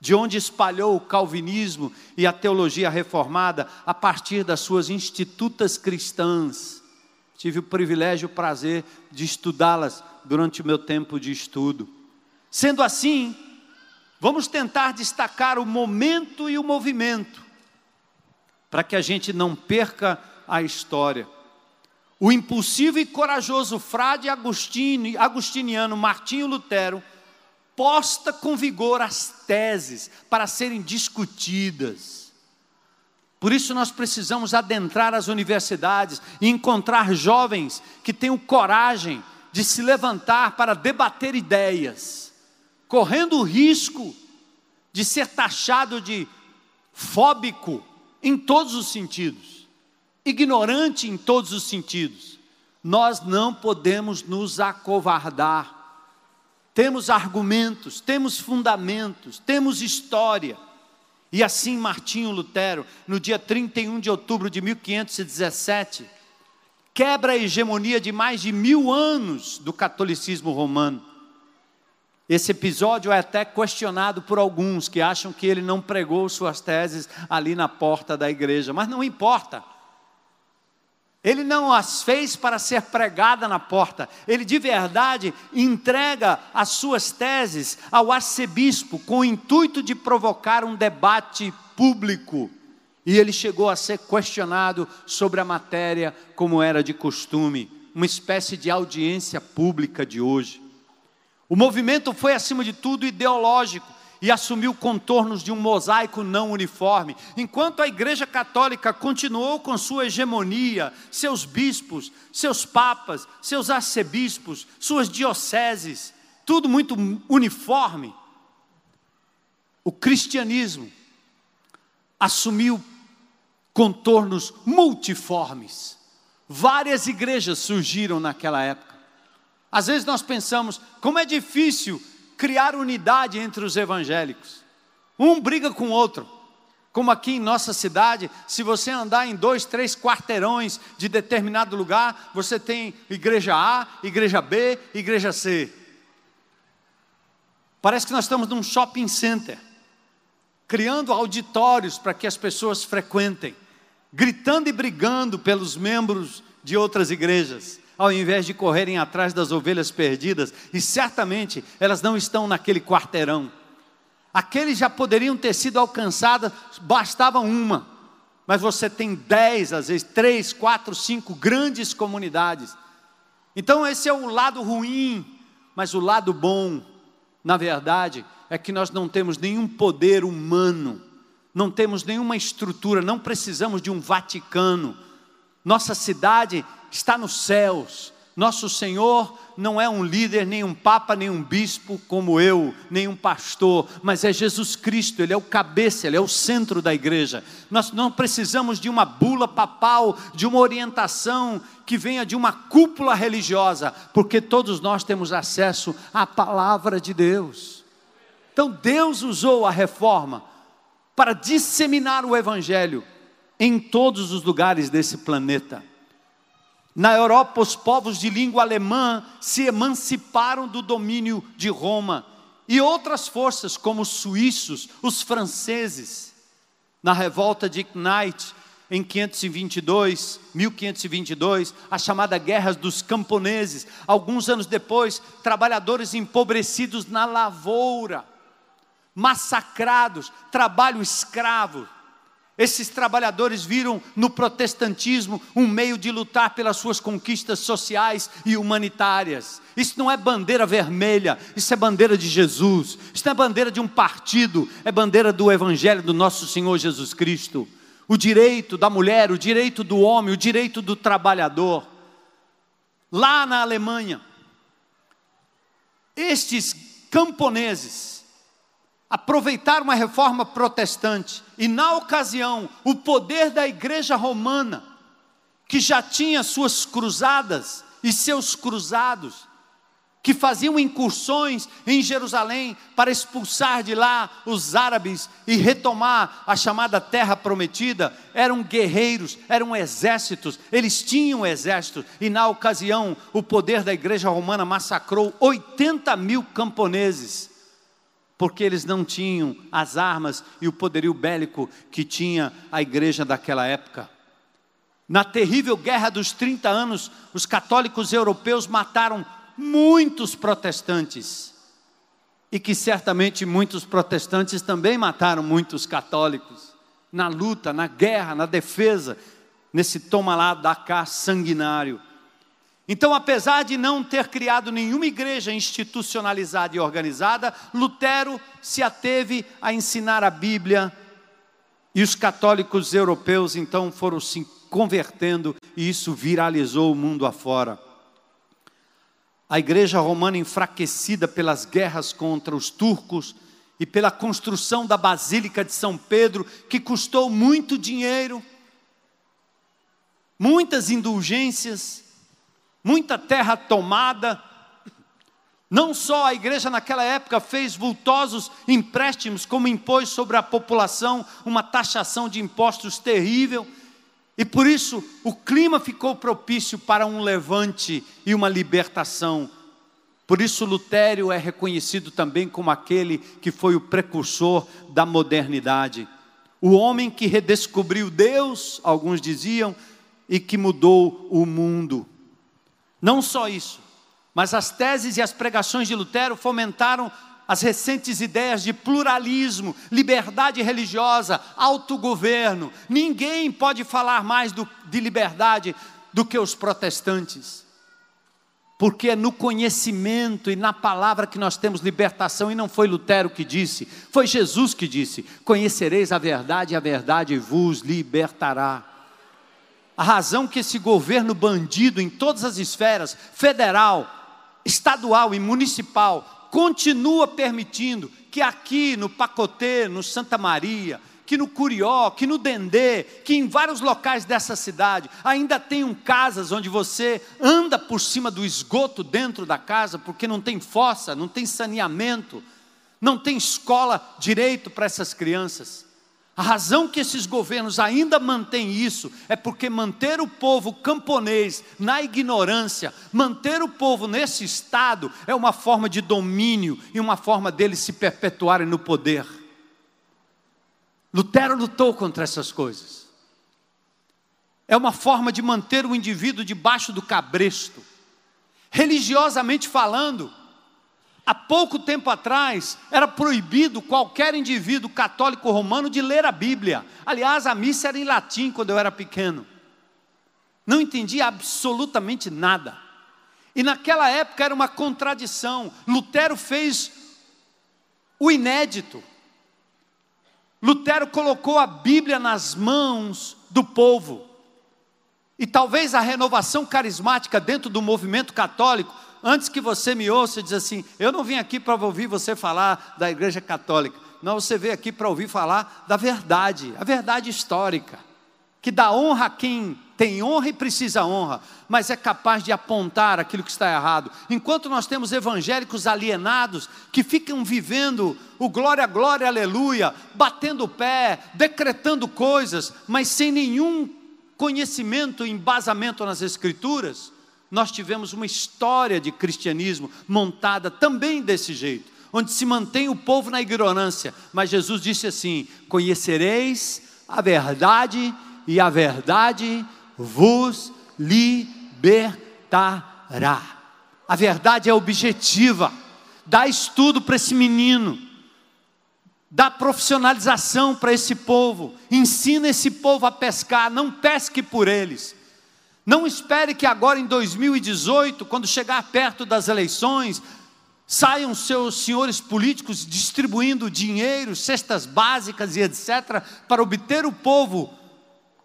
de onde espalhou o calvinismo e a teologia reformada a partir das suas institutas cristãs. Tive o privilégio e o prazer de estudá-las durante o meu tempo de estudo. Sendo assim, vamos tentar destacar o momento e o movimento, para que a gente não perca a história. O impulsivo e corajoso frade agostiniano Martinho Lutero posta com vigor as teses para serem discutidas. Por isso nós precisamos adentrar as universidades e encontrar jovens que tenham coragem de se levantar para debater ideias, correndo o risco de ser taxado de fóbico em todos os sentidos, ignorante em todos os sentidos. Nós não podemos nos acovardar temos argumentos, temos fundamentos, temos história. E assim Martinho Lutero, no dia 31 de outubro de 1517, quebra a hegemonia de mais de mil anos do catolicismo romano. Esse episódio é até questionado por alguns que acham que ele não pregou suas teses ali na porta da igreja, mas não importa. Ele não as fez para ser pregada na porta, ele de verdade entrega as suas teses ao arcebispo com o intuito de provocar um debate público. E ele chegou a ser questionado sobre a matéria, como era de costume, uma espécie de audiência pública de hoje. O movimento foi, acima de tudo, ideológico e assumiu contornos de um mosaico não uniforme, enquanto a Igreja Católica continuou com sua hegemonia, seus bispos, seus papas, seus arcebispos, suas dioceses, tudo muito uniforme. O cristianismo assumiu contornos multiformes. Várias igrejas surgiram naquela época. Às vezes nós pensamos, como é difícil criar unidade entre os evangélicos. Um briga com o outro. Como aqui em nossa cidade, se você andar em dois, três quarteirões de determinado lugar, você tem igreja A, igreja B, igreja C. Parece que nós estamos num shopping center, criando auditórios para que as pessoas frequentem, gritando e brigando pelos membros de outras igrejas ao invés de correrem atrás das ovelhas perdidas, e certamente elas não estão naquele quarteirão. Aqueles já poderiam ter sido alcançadas, bastava uma, mas você tem dez, às vezes três, quatro, cinco grandes comunidades. Então, esse é o lado ruim, mas o lado bom, na verdade, é que nós não temos nenhum poder humano, não temos nenhuma estrutura, não precisamos de um Vaticano. Nossa cidade está nos céus. Nosso Senhor não é um líder, nem um papa, nem um bispo como eu, nem um pastor, mas é Jesus Cristo, Ele é o cabeça, Ele é o centro da igreja. Nós não precisamos de uma bula papal, de uma orientação que venha de uma cúpula religiosa, porque todos nós temos acesso à palavra de Deus. Então Deus usou a reforma para disseminar o Evangelho em todos os lugares desse planeta. Na Europa, os povos de língua alemã se emanciparam do domínio de Roma e outras forças, como os suíços, os franceses, na revolta de Knight, em 522, 1522, a chamada Guerra dos Camponeses. Alguns anos depois, trabalhadores empobrecidos na lavoura, massacrados, trabalho escravo. Esses trabalhadores viram no protestantismo um meio de lutar pelas suas conquistas sociais e humanitárias. Isso não é bandeira vermelha, isso é bandeira de Jesus. Isso não é bandeira de um partido, é bandeira do Evangelho do nosso Senhor Jesus Cristo o direito da mulher, o direito do homem, o direito do trabalhador. Lá na Alemanha, estes camponeses aproveitaram uma reforma protestante. E, na ocasião, o poder da igreja romana, que já tinha suas cruzadas e seus cruzados, que faziam incursões em Jerusalém para expulsar de lá os árabes e retomar a chamada terra prometida, eram guerreiros, eram exércitos, eles tinham exércitos, e na ocasião o poder da igreja romana massacrou 80 mil camponeses, porque eles não tinham as armas e o poderio bélico que tinha a igreja daquela época. Na terrível guerra dos 30 anos, os católicos europeus mataram muitos protestantes, e que certamente muitos protestantes também mataram muitos católicos, na luta, na guerra, na defesa, nesse toma lá da cá sanguinário. Então, apesar de não ter criado nenhuma igreja institucionalizada e organizada, Lutero se ateve a ensinar a Bíblia e os católicos europeus então foram se convertendo e isso viralizou o mundo afora. A igreja romana enfraquecida pelas guerras contra os turcos e pela construção da Basílica de São Pedro, que custou muito dinheiro, muitas indulgências, muita terra tomada. Não só a igreja naquela época fez vultosos empréstimos, como impôs sobre a população uma taxação de impostos terrível, e por isso o clima ficou propício para um levante e uma libertação. Por isso Lutério é reconhecido também como aquele que foi o precursor da modernidade. O homem que redescobriu Deus, alguns diziam, e que mudou o mundo. Não só isso, mas as teses e as pregações de Lutero fomentaram as recentes ideias de pluralismo, liberdade religiosa, autogoverno. Ninguém pode falar mais do, de liberdade do que os protestantes. Porque é no conhecimento e na palavra que nós temos libertação, e não foi Lutero que disse, foi Jesus que disse: Conhecereis a verdade, e a verdade vos libertará. A razão que esse governo bandido em todas as esferas, federal, estadual e municipal, continua permitindo que aqui no Pacotê, no Santa Maria, que no Curió, que no Dendê, que em vários locais dessa cidade ainda tenham casas onde você anda por cima do esgoto dentro da casa, porque não tem fossa, não tem saneamento, não tem escola direito para essas crianças. A razão que esses governos ainda mantêm isso é porque manter o povo camponês na ignorância, manter o povo nesse estado, é uma forma de domínio e uma forma deles se perpetuarem no poder. Lutero lutou contra essas coisas. É uma forma de manter o indivíduo debaixo do cabresto. Religiosamente falando, Há pouco tempo atrás, era proibido qualquer indivíduo católico romano de ler a Bíblia. Aliás, a missa era em latim quando eu era pequeno. Não entendia absolutamente nada. E naquela época era uma contradição. Lutero fez o inédito. Lutero colocou a Bíblia nas mãos do povo. E talvez a renovação carismática dentro do movimento católico antes que você me ouça, diz assim: Eu não vim aqui para ouvir você falar da Igreja Católica. Não, você veio aqui para ouvir falar da verdade, a verdade histórica. que dá honra a quem tem honra e precisa honra, mas é capaz de apontar aquilo que está errado. Enquanto nós temos evangélicos alienados que ficam vivendo o glória, glória, aleluia, batendo o pé, decretando coisas, mas sem nenhum conhecimento e embasamento nas Escrituras, nós tivemos uma história de cristianismo montada também desse jeito, onde se mantém o povo na ignorância, mas Jesus disse assim: Conhecereis a verdade, e a verdade vos libertará. A verdade é objetiva. Dá estudo para esse menino. Dá profissionalização para esse povo. Ensina esse povo a pescar. Não pesque por eles. Não espere que agora em 2018, quando chegar perto das eleições, saiam seus senhores políticos distribuindo dinheiro, cestas básicas e etc., para obter o povo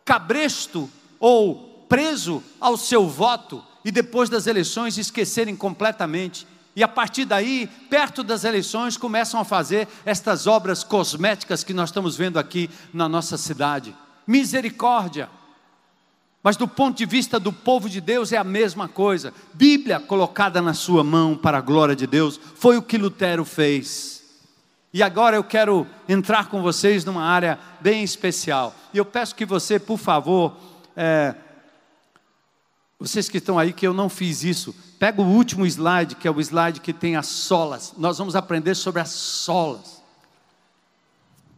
cabresto ou preso ao seu voto e depois das eleições esquecerem completamente. E a partir daí, perto das eleições, começam a fazer estas obras cosméticas que nós estamos vendo aqui na nossa cidade. Misericórdia. Mas do ponto de vista do povo de Deus é a mesma coisa. Bíblia colocada na sua mão para a glória de Deus, foi o que Lutero fez. E agora eu quero entrar com vocês numa área bem especial. E eu peço que você, por favor, é, vocês que estão aí, que eu não fiz isso, pega o último slide, que é o slide que tem as solas. Nós vamos aprender sobre as solas.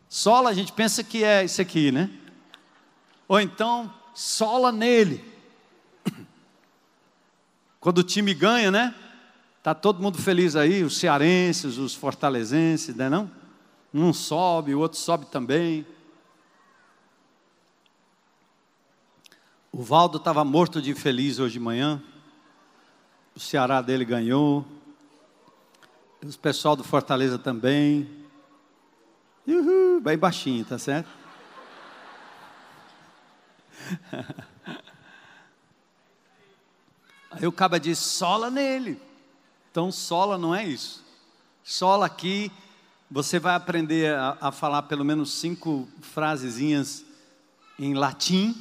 Sola, a gente pensa que é isso aqui, né? Ou então, sola nele. Quando o time ganha, né? Tá todo mundo feliz aí, os cearenses, os fortalezenses, né não? Um sobe, o outro sobe também. O Valdo estava morto de feliz hoje de manhã. O Ceará dele ganhou. O pessoal do Fortaleza também. Uhul, bem baixinho, tá certo? Aí o caba diz: sola nele. Então, sola não é isso. Sola aqui, você vai aprender a, a falar pelo menos cinco frasezinhas em latim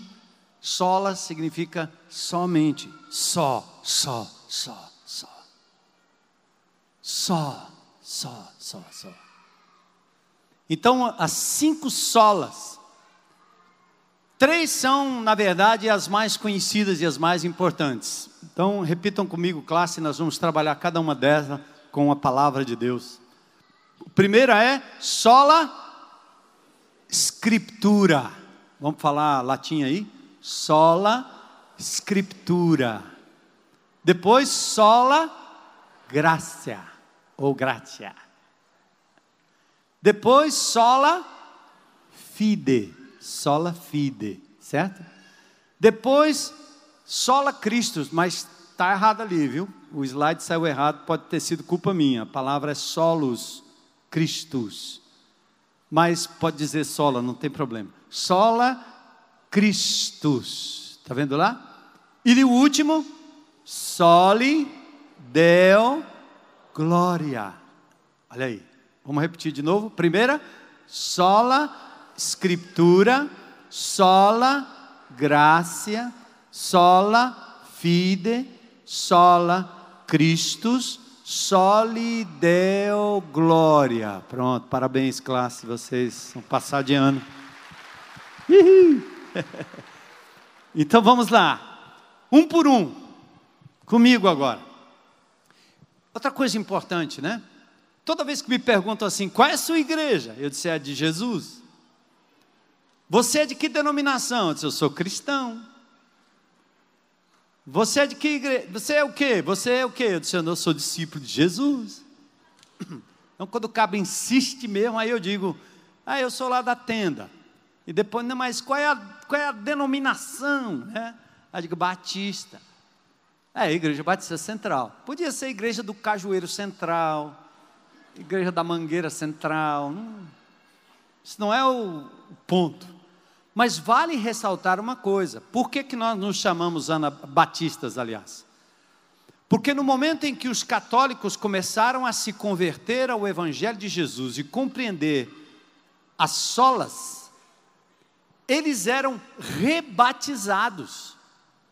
Sola significa somente, só, só, só, só. Só, só, só, só. Então, as cinco solas, três são, na verdade, as mais conhecidas e as mais importantes. Então, repitam comigo, classe, nós vamos trabalhar cada uma delas com a palavra de Deus. A primeira é sola scriptura. Vamos falar latim aí? sola scriptura. Depois sola gracia ou gratia. Depois sola fide, sola fide, certo? Depois sola Christus, mas está errado ali, viu? O slide saiu errado, pode ter sido culpa minha. A palavra é solos Christus. Mas pode dizer sola, não tem problema. Sola Christus. Está vendo lá? E o último, soli deo glória. Olha aí. Vamos repetir de novo. Primeira, sola scriptura, sola gracia, sola fide, sola Christus, soli deo glória. Pronto, parabéns classe, vocês vão passar de ano. então vamos lá, um por um, comigo agora. Outra coisa importante, né? Toda vez que me perguntam assim, qual é a sua igreja? Eu disse, é a de Jesus. Você é de que denominação? Eu disse, eu sou cristão. Você é de que igreja? Você é o quê? Você é o quê? Eu disse, eu sou discípulo de Jesus. Então, quando o cabo insiste mesmo, aí eu digo, ah, eu sou lá da tenda. E depois, não, mas qual é a, qual é a denominação? Né? Aí digo, Batista. É, Igreja Batista Central. Podia ser Igreja do Cajueiro Central, Igreja da Mangueira Central. Isso não é o ponto. Mas vale ressaltar uma coisa: por que, que nós nos chamamos anabatistas, aliás? Porque no momento em que os católicos começaram a se converter ao Evangelho de Jesus e compreender as solas eles eram rebatizados,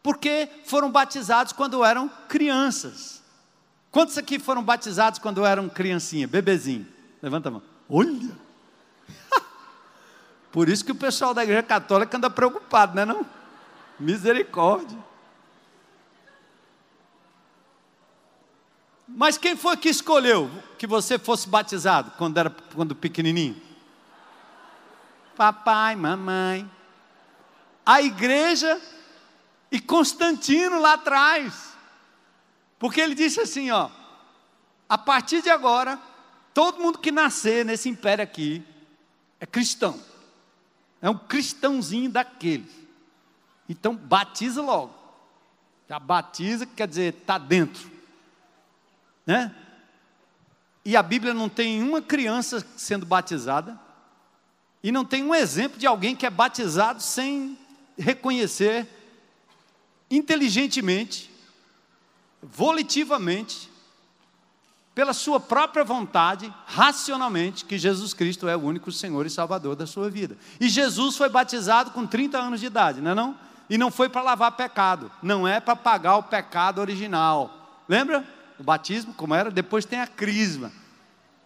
porque foram batizados quando eram crianças. Quantos aqui foram batizados quando eram criancinha, bebezinho? Levanta a mão. Olha! Por isso que o pessoal da igreja católica anda preocupado, não é não? Misericórdia. Mas quem foi que escolheu que você fosse batizado quando era quando pequenininho? Papai, mamãe. A igreja e Constantino lá atrás. Porque ele disse assim, ó: A partir de agora, todo mundo que nascer nesse império aqui é cristão. É um cristãozinho daqueles. Então batiza logo. Já batiza, quer dizer, está dentro. Né? E a Bíblia não tem uma criança sendo batizada, e não tem um exemplo de alguém que é batizado sem reconhecer inteligentemente, volitivamente, pela sua própria vontade, racionalmente, que Jesus Cristo é o único Senhor e Salvador da sua vida. E Jesus foi batizado com 30 anos de idade, não é não? E não foi para lavar pecado, não é para pagar o pecado original. Lembra? o batismo, como era, depois tem a crisma.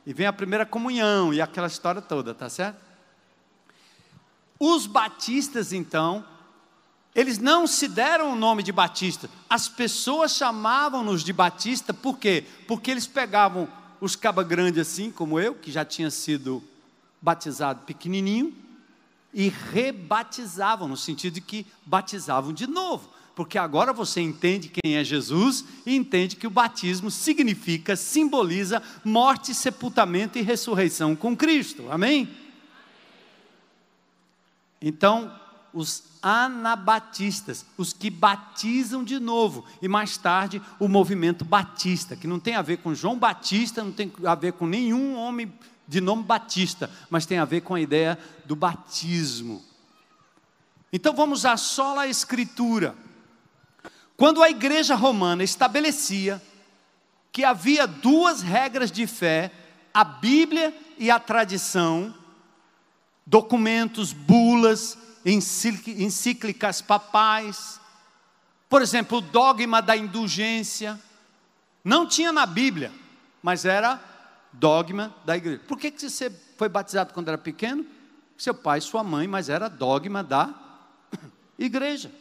E vem a primeira comunhão e aquela história toda, tá certo? Os batistas, então, eles não se deram o nome de batista. As pessoas chamavam-nos de batista, por quê? Porque eles pegavam os caba grande assim, como eu, que já tinha sido batizado pequenininho, e rebatizavam, no sentido de que batizavam de novo porque agora você entende quem é Jesus e entende que o batismo significa, simboliza morte, sepultamento e ressurreição com Cristo. Amém? Então, os anabatistas, os que batizam de novo, e mais tarde o movimento batista, que não tem a ver com João Batista, não tem a ver com nenhum homem de nome Batista, mas tem a ver com a ideia do batismo. Então vamos à sola escritura. Quando a igreja romana estabelecia que havia duas regras de fé, a Bíblia e a tradição, documentos, bulas, encíclicas papais, por exemplo, o dogma da indulgência, não tinha na Bíblia, mas era dogma da igreja. Por que, que você foi batizado quando era pequeno? Seu pai sua mãe, mas era dogma da igreja.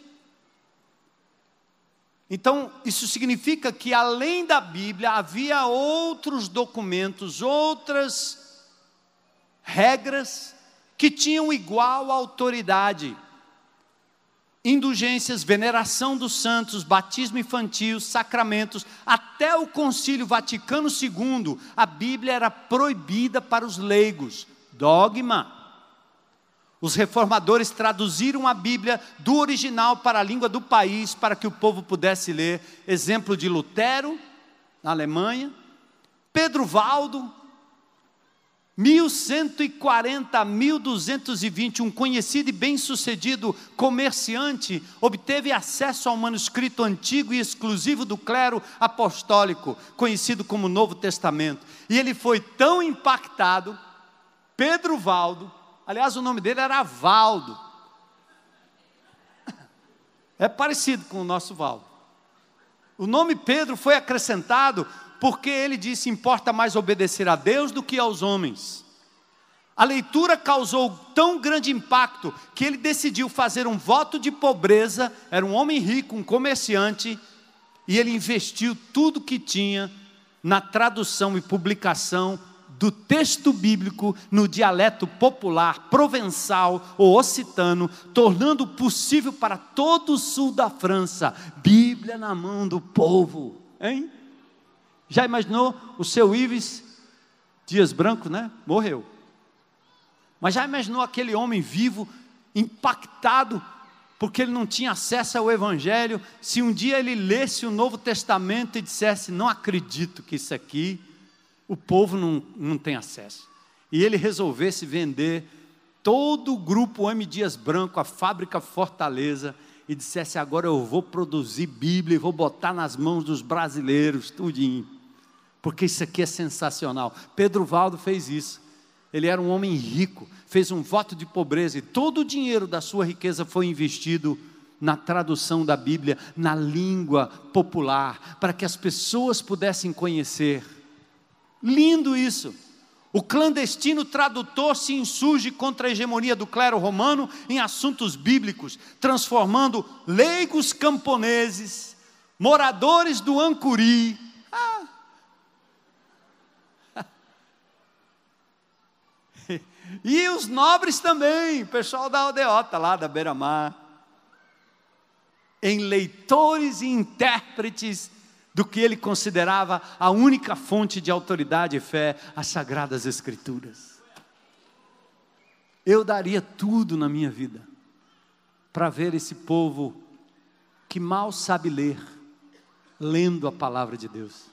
Então, isso significa que além da Bíblia havia outros documentos, outras regras que tinham igual autoridade. Indulgências, veneração dos santos, batismo infantil, sacramentos, até o Concílio Vaticano II, a Bíblia era proibida para os leigos. Dogma. Os reformadores traduziram a Bíblia do original para a língua do país para que o povo pudesse ler. Exemplo de Lutero, na Alemanha. Pedro Valdo, 1140 1220, um conhecido e bem-sucedido comerciante, obteve acesso ao manuscrito antigo e exclusivo do clero apostólico, conhecido como Novo Testamento. E ele foi tão impactado, Pedro Valdo, Aliás, o nome dele era Valdo. É parecido com o nosso Valdo. O nome Pedro foi acrescentado porque ele disse: importa mais obedecer a Deus do que aos homens. A leitura causou tão grande impacto que ele decidiu fazer um voto de pobreza. Era um homem rico, um comerciante, e ele investiu tudo que tinha na tradução e publicação do texto bíblico no dialeto popular, provençal ou occitano, tornando possível para todo o sul da França, Bíblia na mão do povo. Hein? Já imaginou o seu Ives Dias Branco, né? Morreu. Mas já imaginou aquele homem vivo, impactado, porque ele não tinha acesso ao Evangelho, se um dia ele lesse o Novo Testamento e dissesse: Não acredito que isso aqui o povo não, não tem acesso. E ele resolvesse vender todo o grupo M. Dias Branco, a fábrica Fortaleza, e dissesse: agora eu vou produzir Bíblia e vou botar nas mãos dos brasileiros, tudinho. Porque isso aqui é sensacional. Pedro Valdo fez isso. Ele era um homem rico, fez um voto de pobreza e todo o dinheiro da sua riqueza foi investido na tradução da Bíblia, na língua popular, para que as pessoas pudessem conhecer. Lindo isso. O clandestino tradutor se insurge contra a hegemonia do clero romano em assuntos bíblicos, transformando leigos camponeses, moradores do Ancuri. Ah. E os nobres também, o pessoal da aldeota lá da beira-mar, em leitores e intérpretes do que ele considerava a única fonte de autoridade e fé, as Sagradas Escrituras. Eu daria tudo na minha vida para ver esse povo que mal sabe ler, lendo a palavra de Deus.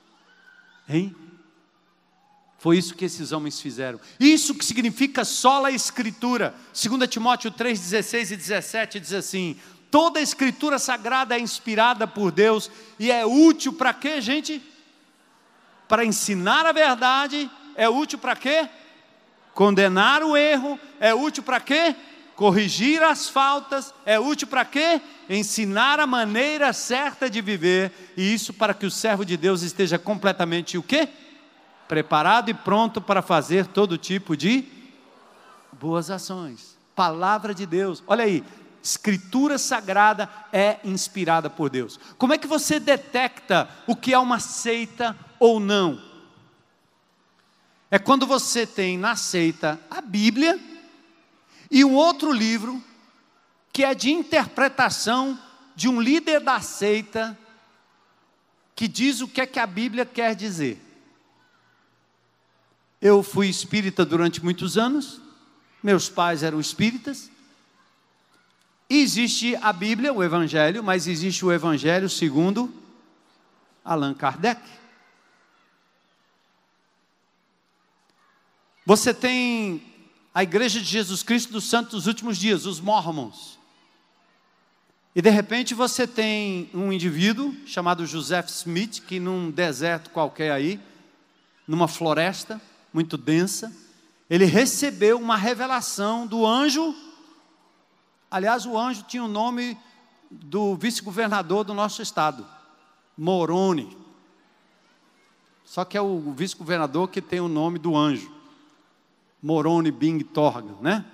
Hein? Foi isso que esses homens fizeram. Isso que significa sola escritura. 2 Timóteo 3, 16 e 17 diz assim: Toda a escritura sagrada é inspirada por Deus e é útil para quê, gente? Para ensinar a verdade, é útil para quê? Condenar o erro, é útil para quê? Corrigir as faltas, é útil para quê? Ensinar a maneira certa de viver, e isso para que o servo de Deus esteja completamente o quê? Preparado e pronto para fazer todo tipo de boas ações. Palavra de Deus. Olha aí, Escritura sagrada é inspirada por Deus. Como é que você detecta o que é uma seita ou não? É quando você tem na seita a Bíblia e um outro livro que é de interpretação de um líder da seita que diz o que é que a Bíblia quer dizer. Eu fui espírita durante muitos anos, meus pais eram espíritas, Existe a Bíblia, o Evangelho, mas existe o Evangelho segundo Allan Kardec. Você tem a Igreja de Jesus Cristo dos Santos dos Últimos Dias, os Mormons. E de repente você tem um indivíduo chamado Joseph Smith, que num deserto qualquer aí, numa floresta muito densa, ele recebeu uma revelação do anjo Aliás, o anjo tinha o nome do vice-governador do nosso estado, Moroni. Só que é o vice-governador que tem o nome do anjo, Moroni Bing Torgan, né?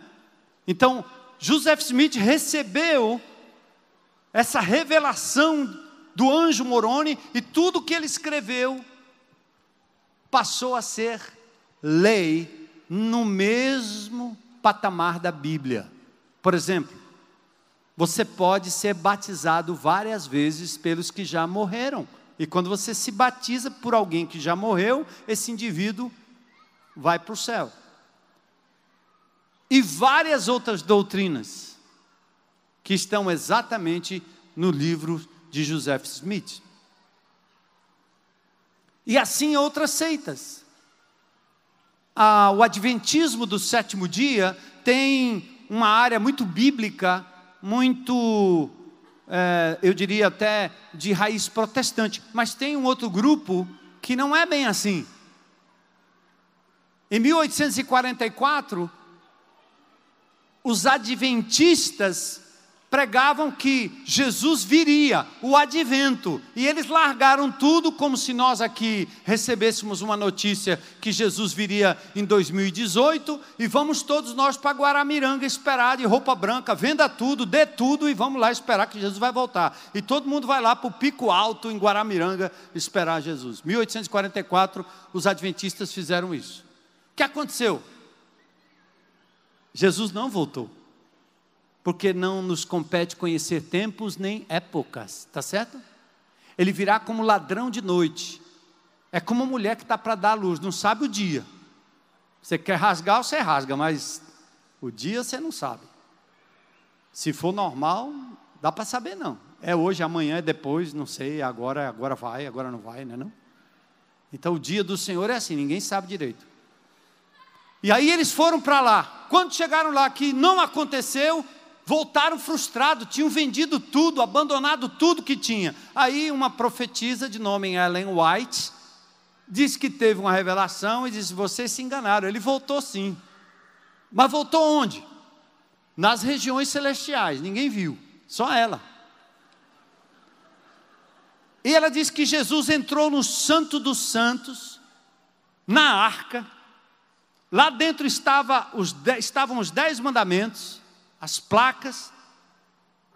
Então, Joseph Smith recebeu essa revelação do anjo Moroni e tudo que ele escreveu passou a ser lei no mesmo patamar da Bíblia. Por exemplo, você pode ser batizado várias vezes pelos que já morreram. E quando você se batiza por alguém que já morreu, esse indivíduo vai para o céu. E várias outras doutrinas que estão exatamente no livro de Joseph Smith. E assim outras seitas. Ah, o Adventismo do sétimo dia tem uma área muito bíblica muito, é, eu diria até de raiz protestante, mas tem um outro grupo que não é bem assim. Em 1844, os adventistas pregavam que Jesus viria, o advento, e eles largaram tudo como se nós aqui recebêssemos uma notícia que Jesus viria em 2018 e vamos todos nós para Guaramiranga esperar de roupa branca, venda tudo, dê tudo e vamos lá esperar que Jesus vai voltar. E todo mundo vai lá para o Pico Alto em Guaramiranga esperar Jesus. 1844 os adventistas fizeram isso. O que aconteceu? Jesus não voltou porque não nos compete conhecer tempos nem épocas, tá certo? Ele virá como ladrão de noite. É como uma mulher que está para dar luz, não sabe o dia. Você quer rasgar, você rasga, mas o dia você não sabe. Se for normal, dá para saber não. É hoje, amanhã, é depois, não sei, agora, agora vai, agora não vai, né não? Então o dia do Senhor é assim, ninguém sabe direito. E aí eles foram para lá. Quando chegaram lá que não aconteceu, voltaram frustrados, tinham vendido tudo, abandonado tudo que tinha. Aí uma profetisa de nome Ellen White disse que teve uma revelação e disse: Vocês se enganaram. Ele voltou sim. Mas voltou onde? Nas regiões celestiais, ninguém viu, só ela. E ela diz que Jesus entrou no Santo dos Santos, na arca, lá dentro estava os estavam os dez mandamentos, as placas,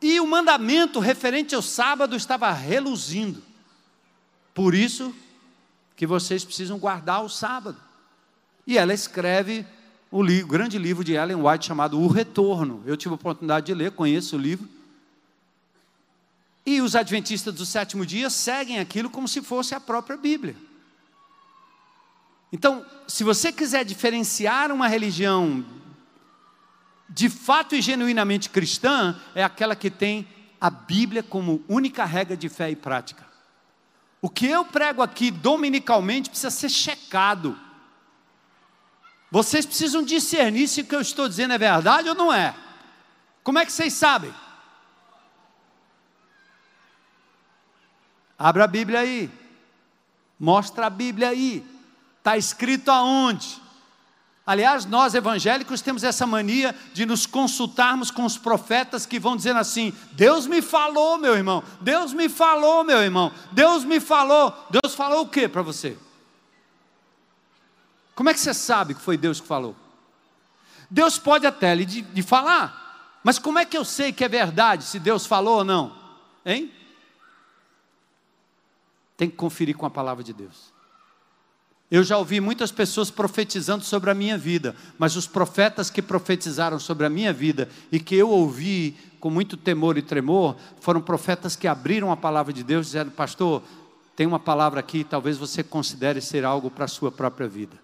e o mandamento referente ao sábado estava reluzindo. Por isso que vocês precisam guardar o sábado. E ela escreve o, livro, grande livro de Ellen White chamado O Retorno. Eu tive a oportunidade de ler, conheço o livro. E os adventistas do sétimo dia seguem aquilo como se fosse a própria Bíblia. Então, se você quiser diferenciar uma religião de fato e genuinamente cristã, é aquela que tem a Bíblia como única regra de fé e prática. O que eu prego aqui dominicalmente precisa ser checado. Vocês precisam discernir se o que eu estou dizendo é verdade ou não é. Como é que vocês sabem? Abra a Bíblia aí. Mostra a Bíblia aí. Está escrito aonde? Aliás, nós evangélicos temos essa mania de nos consultarmos com os profetas que vão dizendo assim: Deus me falou, meu irmão, Deus me falou, meu irmão, Deus me falou. Deus falou o que para você? Como é que você sabe que foi Deus que falou? Deus pode até lhe de, de falar, mas como é que eu sei que é verdade se Deus falou ou não? Hein? Tem que conferir com a palavra de Deus. Eu já ouvi muitas pessoas profetizando sobre a minha vida, mas os profetas que profetizaram sobre a minha vida e que eu ouvi com muito temor e tremor, foram profetas que abriram a palavra de Deus dizendo: Pastor, tem uma palavra aqui, talvez você considere ser algo para a sua própria vida.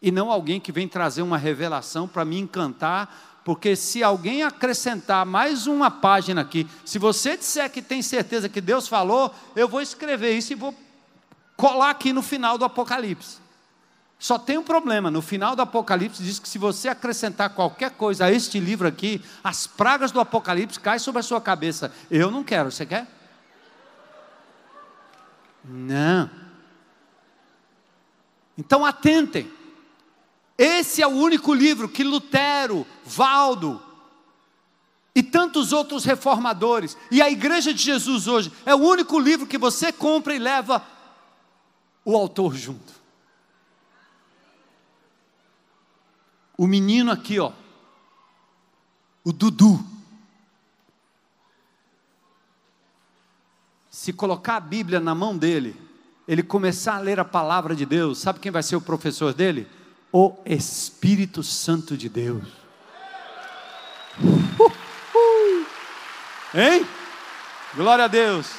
E não alguém que vem trazer uma revelação para me encantar, porque se alguém acrescentar mais uma página aqui, se você disser que tem certeza que Deus falou, eu vou escrever isso e vou colar aqui no final do Apocalipse. Só tem um problema, no final do Apocalipse diz que se você acrescentar qualquer coisa a este livro aqui, as pragas do Apocalipse caem sobre a sua cabeça. Eu não quero, você quer? Não. Então atentem. Esse é o único livro que Lutero, Valdo e tantos outros reformadores e a Igreja de Jesus hoje é o único livro que você compra e leva o autor junto. O menino aqui, ó, o Dudu. Se colocar a Bíblia na mão dele, ele começar a ler a palavra de Deus, sabe quem vai ser o professor dele? O Espírito Santo de Deus. Hein? Glória a Deus.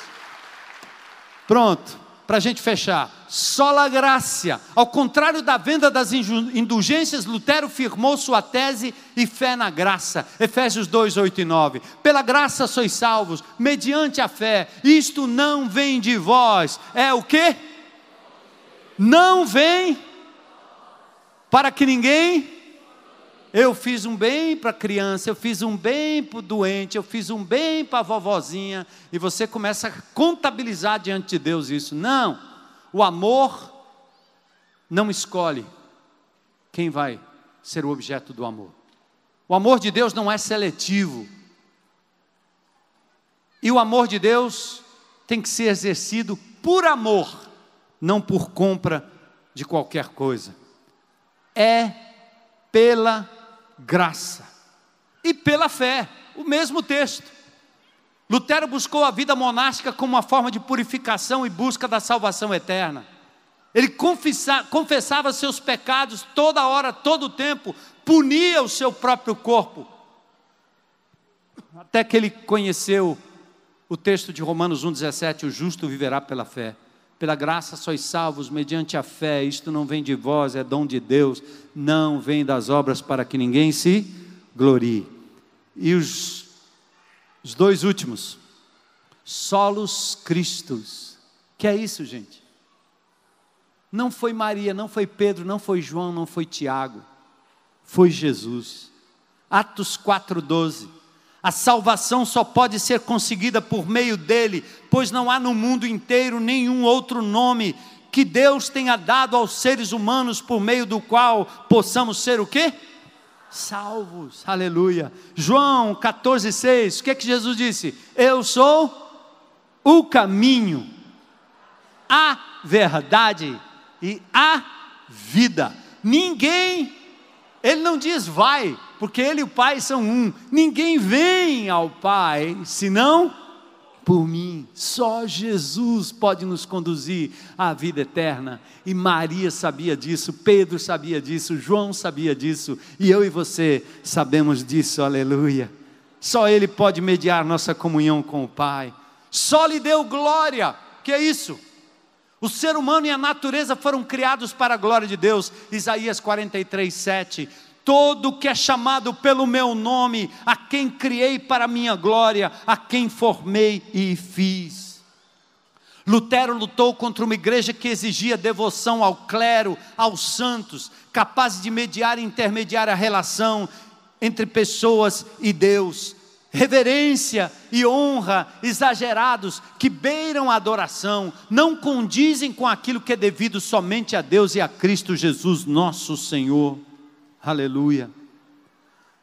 Pronto para a gente fechar. Sola graça. Ao contrário da venda das indulgências, Lutero firmou sua tese e fé na graça. Efésios 2, 8 e 9. Pela graça sois salvos, mediante a fé. Isto não vem de vós. É o que? Não vem para que ninguém eu fiz um bem para a criança, eu fiz um bem para o doente, eu fiz um bem para a vovozinha, e você começa a contabilizar diante de Deus isso. Não, o amor não escolhe quem vai ser o objeto do amor. O amor de Deus não é seletivo. E o amor de Deus tem que ser exercido por amor, não por compra de qualquer coisa. É pela graça e pela fé, o mesmo texto. Lutero buscou a vida monástica como uma forma de purificação e busca da salvação eterna. Ele confessa, confessava seus pecados toda hora, todo o tempo, punia o seu próprio corpo. Até que ele conheceu o texto de Romanos 1,17: o justo viverá pela fé. Pela graça sois salvos mediante a fé, isto não vem de vós, é dom de Deus, não vem das obras para que ninguém se glorie. E os, os dois últimos, solos Cristos. Que é isso, gente? Não foi Maria, não foi Pedro, não foi João, não foi Tiago, foi Jesus. Atos 4,12. A salvação só pode ser conseguida por meio dele, pois não há no mundo inteiro nenhum outro nome que Deus tenha dado aos seres humanos por meio do qual possamos ser o quê? salvos. Aleluia. João 14,6, o que é que Jesus disse? Eu sou o caminho, a verdade e a vida. Ninguém, ele não diz vai, porque ele e o Pai são um. Ninguém vem ao Pai senão por mim. Só Jesus pode nos conduzir à vida eterna. E Maria sabia disso, Pedro sabia disso, João sabia disso, e eu e você sabemos disso, aleluia. Só Ele pode mediar nossa comunhão com o Pai. Só lhe deu glória, que é isso? O ser humano e a natureza foram criados para a glória de Deus. Isaías 43, 7 todo que é chamado pelo meu nome, a quem criei para minha glória, a quem formei e fiz. Lutero lutou contra uma igreja que exigia devoção ao clero, aos santos, capazes de mediar e intermediar a relação entre pessoas e Deus. Reverência e honra exagerados que beiram a adoração, não condizem com aquilo que é devido somente a Deus e a Cristo Jesus, nosso Senhor. Aleluia.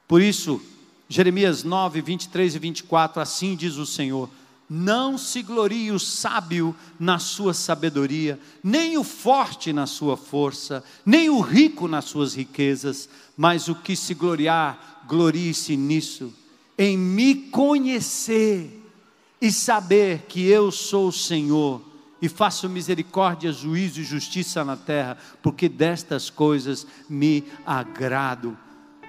Por isso, Jeremias 9, 23 e 24, assim diz o Senhor: Não se glorie o sábio na sua sabedoria, nem o forte na sua força, nem o rico nas suas riquezas, mas o que se gloriar, glorie-se nisso, em me conhecer e saber que eu sou o Senhor e faço misericórdia, juízo e justiça na terra, porque destas coisas me agrado.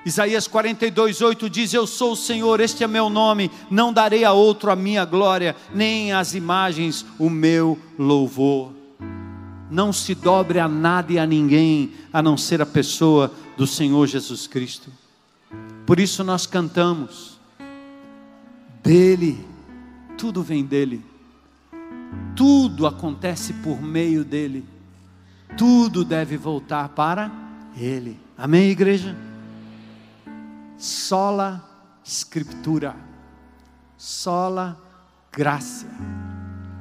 Isaías 42, 8 diz: Eu sou o Senhor, este é meu nome, não darei a outro a minha glória, nem às imagens o meu louvor. Não se dobre a nada e a ninguém, a não ser a pessoa do Senhor Jesus Cristo. Por isso nós cantamos, dele, tudo vem dele tudo acontece por meio dele. Tudo deve voltar para ele. Amém, igreja? Sola Scriptura, sola graça,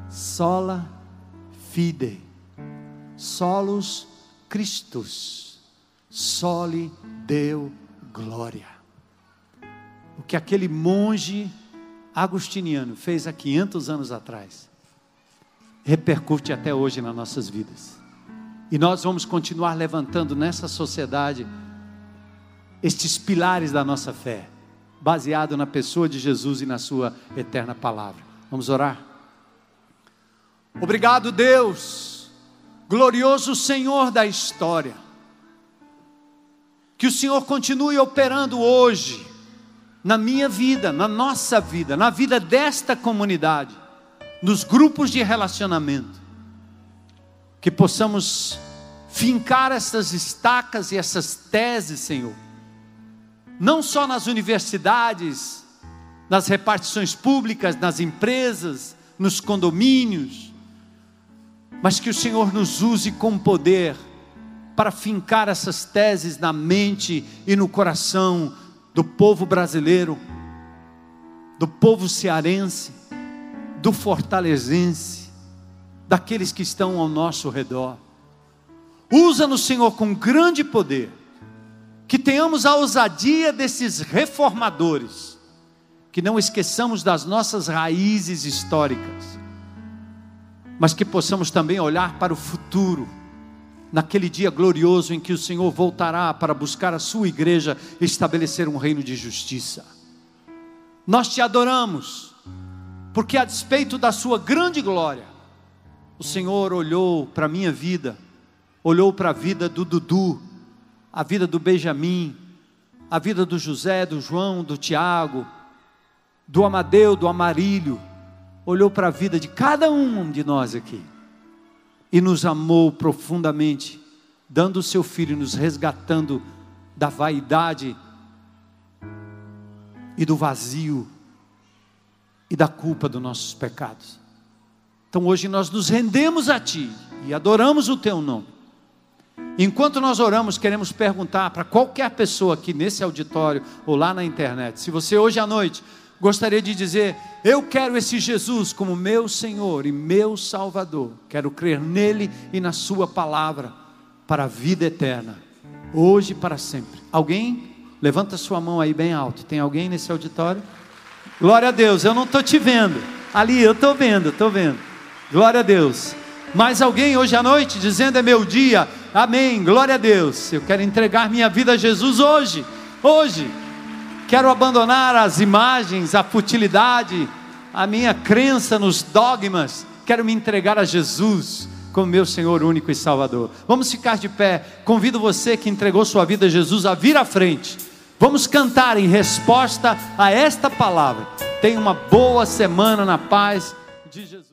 sola fide, solos Christus, soli Deu glória. O que aquele monge agustiniano fez há 500 anos atrás repercute até hoje nas nossas vidas. E nós vamos continuar levantando nessa sociedade estes pilares da nossa fé, baseado na pessoa de Jesus e na sua eterna palavra. Vamos orar? Obrigado, Deus, glorioso Senhor da história. Que o Senhor continue operando hoje na minha vida, na nossa vida, na vida desta comunidade nos grupos de relacionamento, que possamos fincar essas estacas e essas teses, Senhor, não só nas universidades, nas repartições públicas, nas empresas, nos condomínios, mas que o Senhor nos use com poder para fincar essas teses na mente e no coração do povo brasileiro, do povo cearense, do fortalezense, daqueles que estão ao nosso redor. Usa-nos, Senhor, com grande poder, que tenhamos a ousadia desses reformadores, que não esqueçamos das nossas raízes históricas, mas que possamos também olhar para o futuro, naquele dia glorioso em que o Senhor voltará para buscar a sua igreja e estabelecer um reino de justiça. Nós te adoramos porque a despeito da sua grande glória, o Senhor olhou para a minha vida, olhou para a vida do Dudu, a vida do Benjamim, a vida do José, do João, do Tiago, do Amadeu, do Amarílio, olhou para a vida de cada um de nós aqui e nos amou profundamente, dando o seu filho, nos resgatando da vaidade e do vazio e da culpa dos nossos pecados. Então hoje nós nos rendemos a Ti e adoramos o Teu nome. Enquanto nós oramos, queremos perguntar para qualquer pessoa aqui nesse auditório ou lá na internet: se você hoje à noite gostaria de dizer, eu quero esse Jesus como meu Senhor e meu Salvador, quero crer nele e na Sua palavra para a vida eterna, hoje e para sempre. Alguém? Levanta sua mão aí bem alto. Tem alguém nesse auditório? Glória a Deus, eu não estou te vendo. Ali, eu estou vendo, estou vendo. Glória a Deus. Mais alguém hoje à noite dizendo é meu dia? Amém. Glória a Deus. Eu quero entregar minha vida a Jesus hoje. Hoje. Quero abandonar as imagens, a futilidade, a minha crença nos dogmas. Quero me entregar a Jesus como meu Senhor único e Salvador. Vamos ficar de pé. Convido você que entregou sua vida a Jesus a vir à frente. Vamos cantar em resposta a esta palavra. Tenha uma boa semana na paz de Jesus.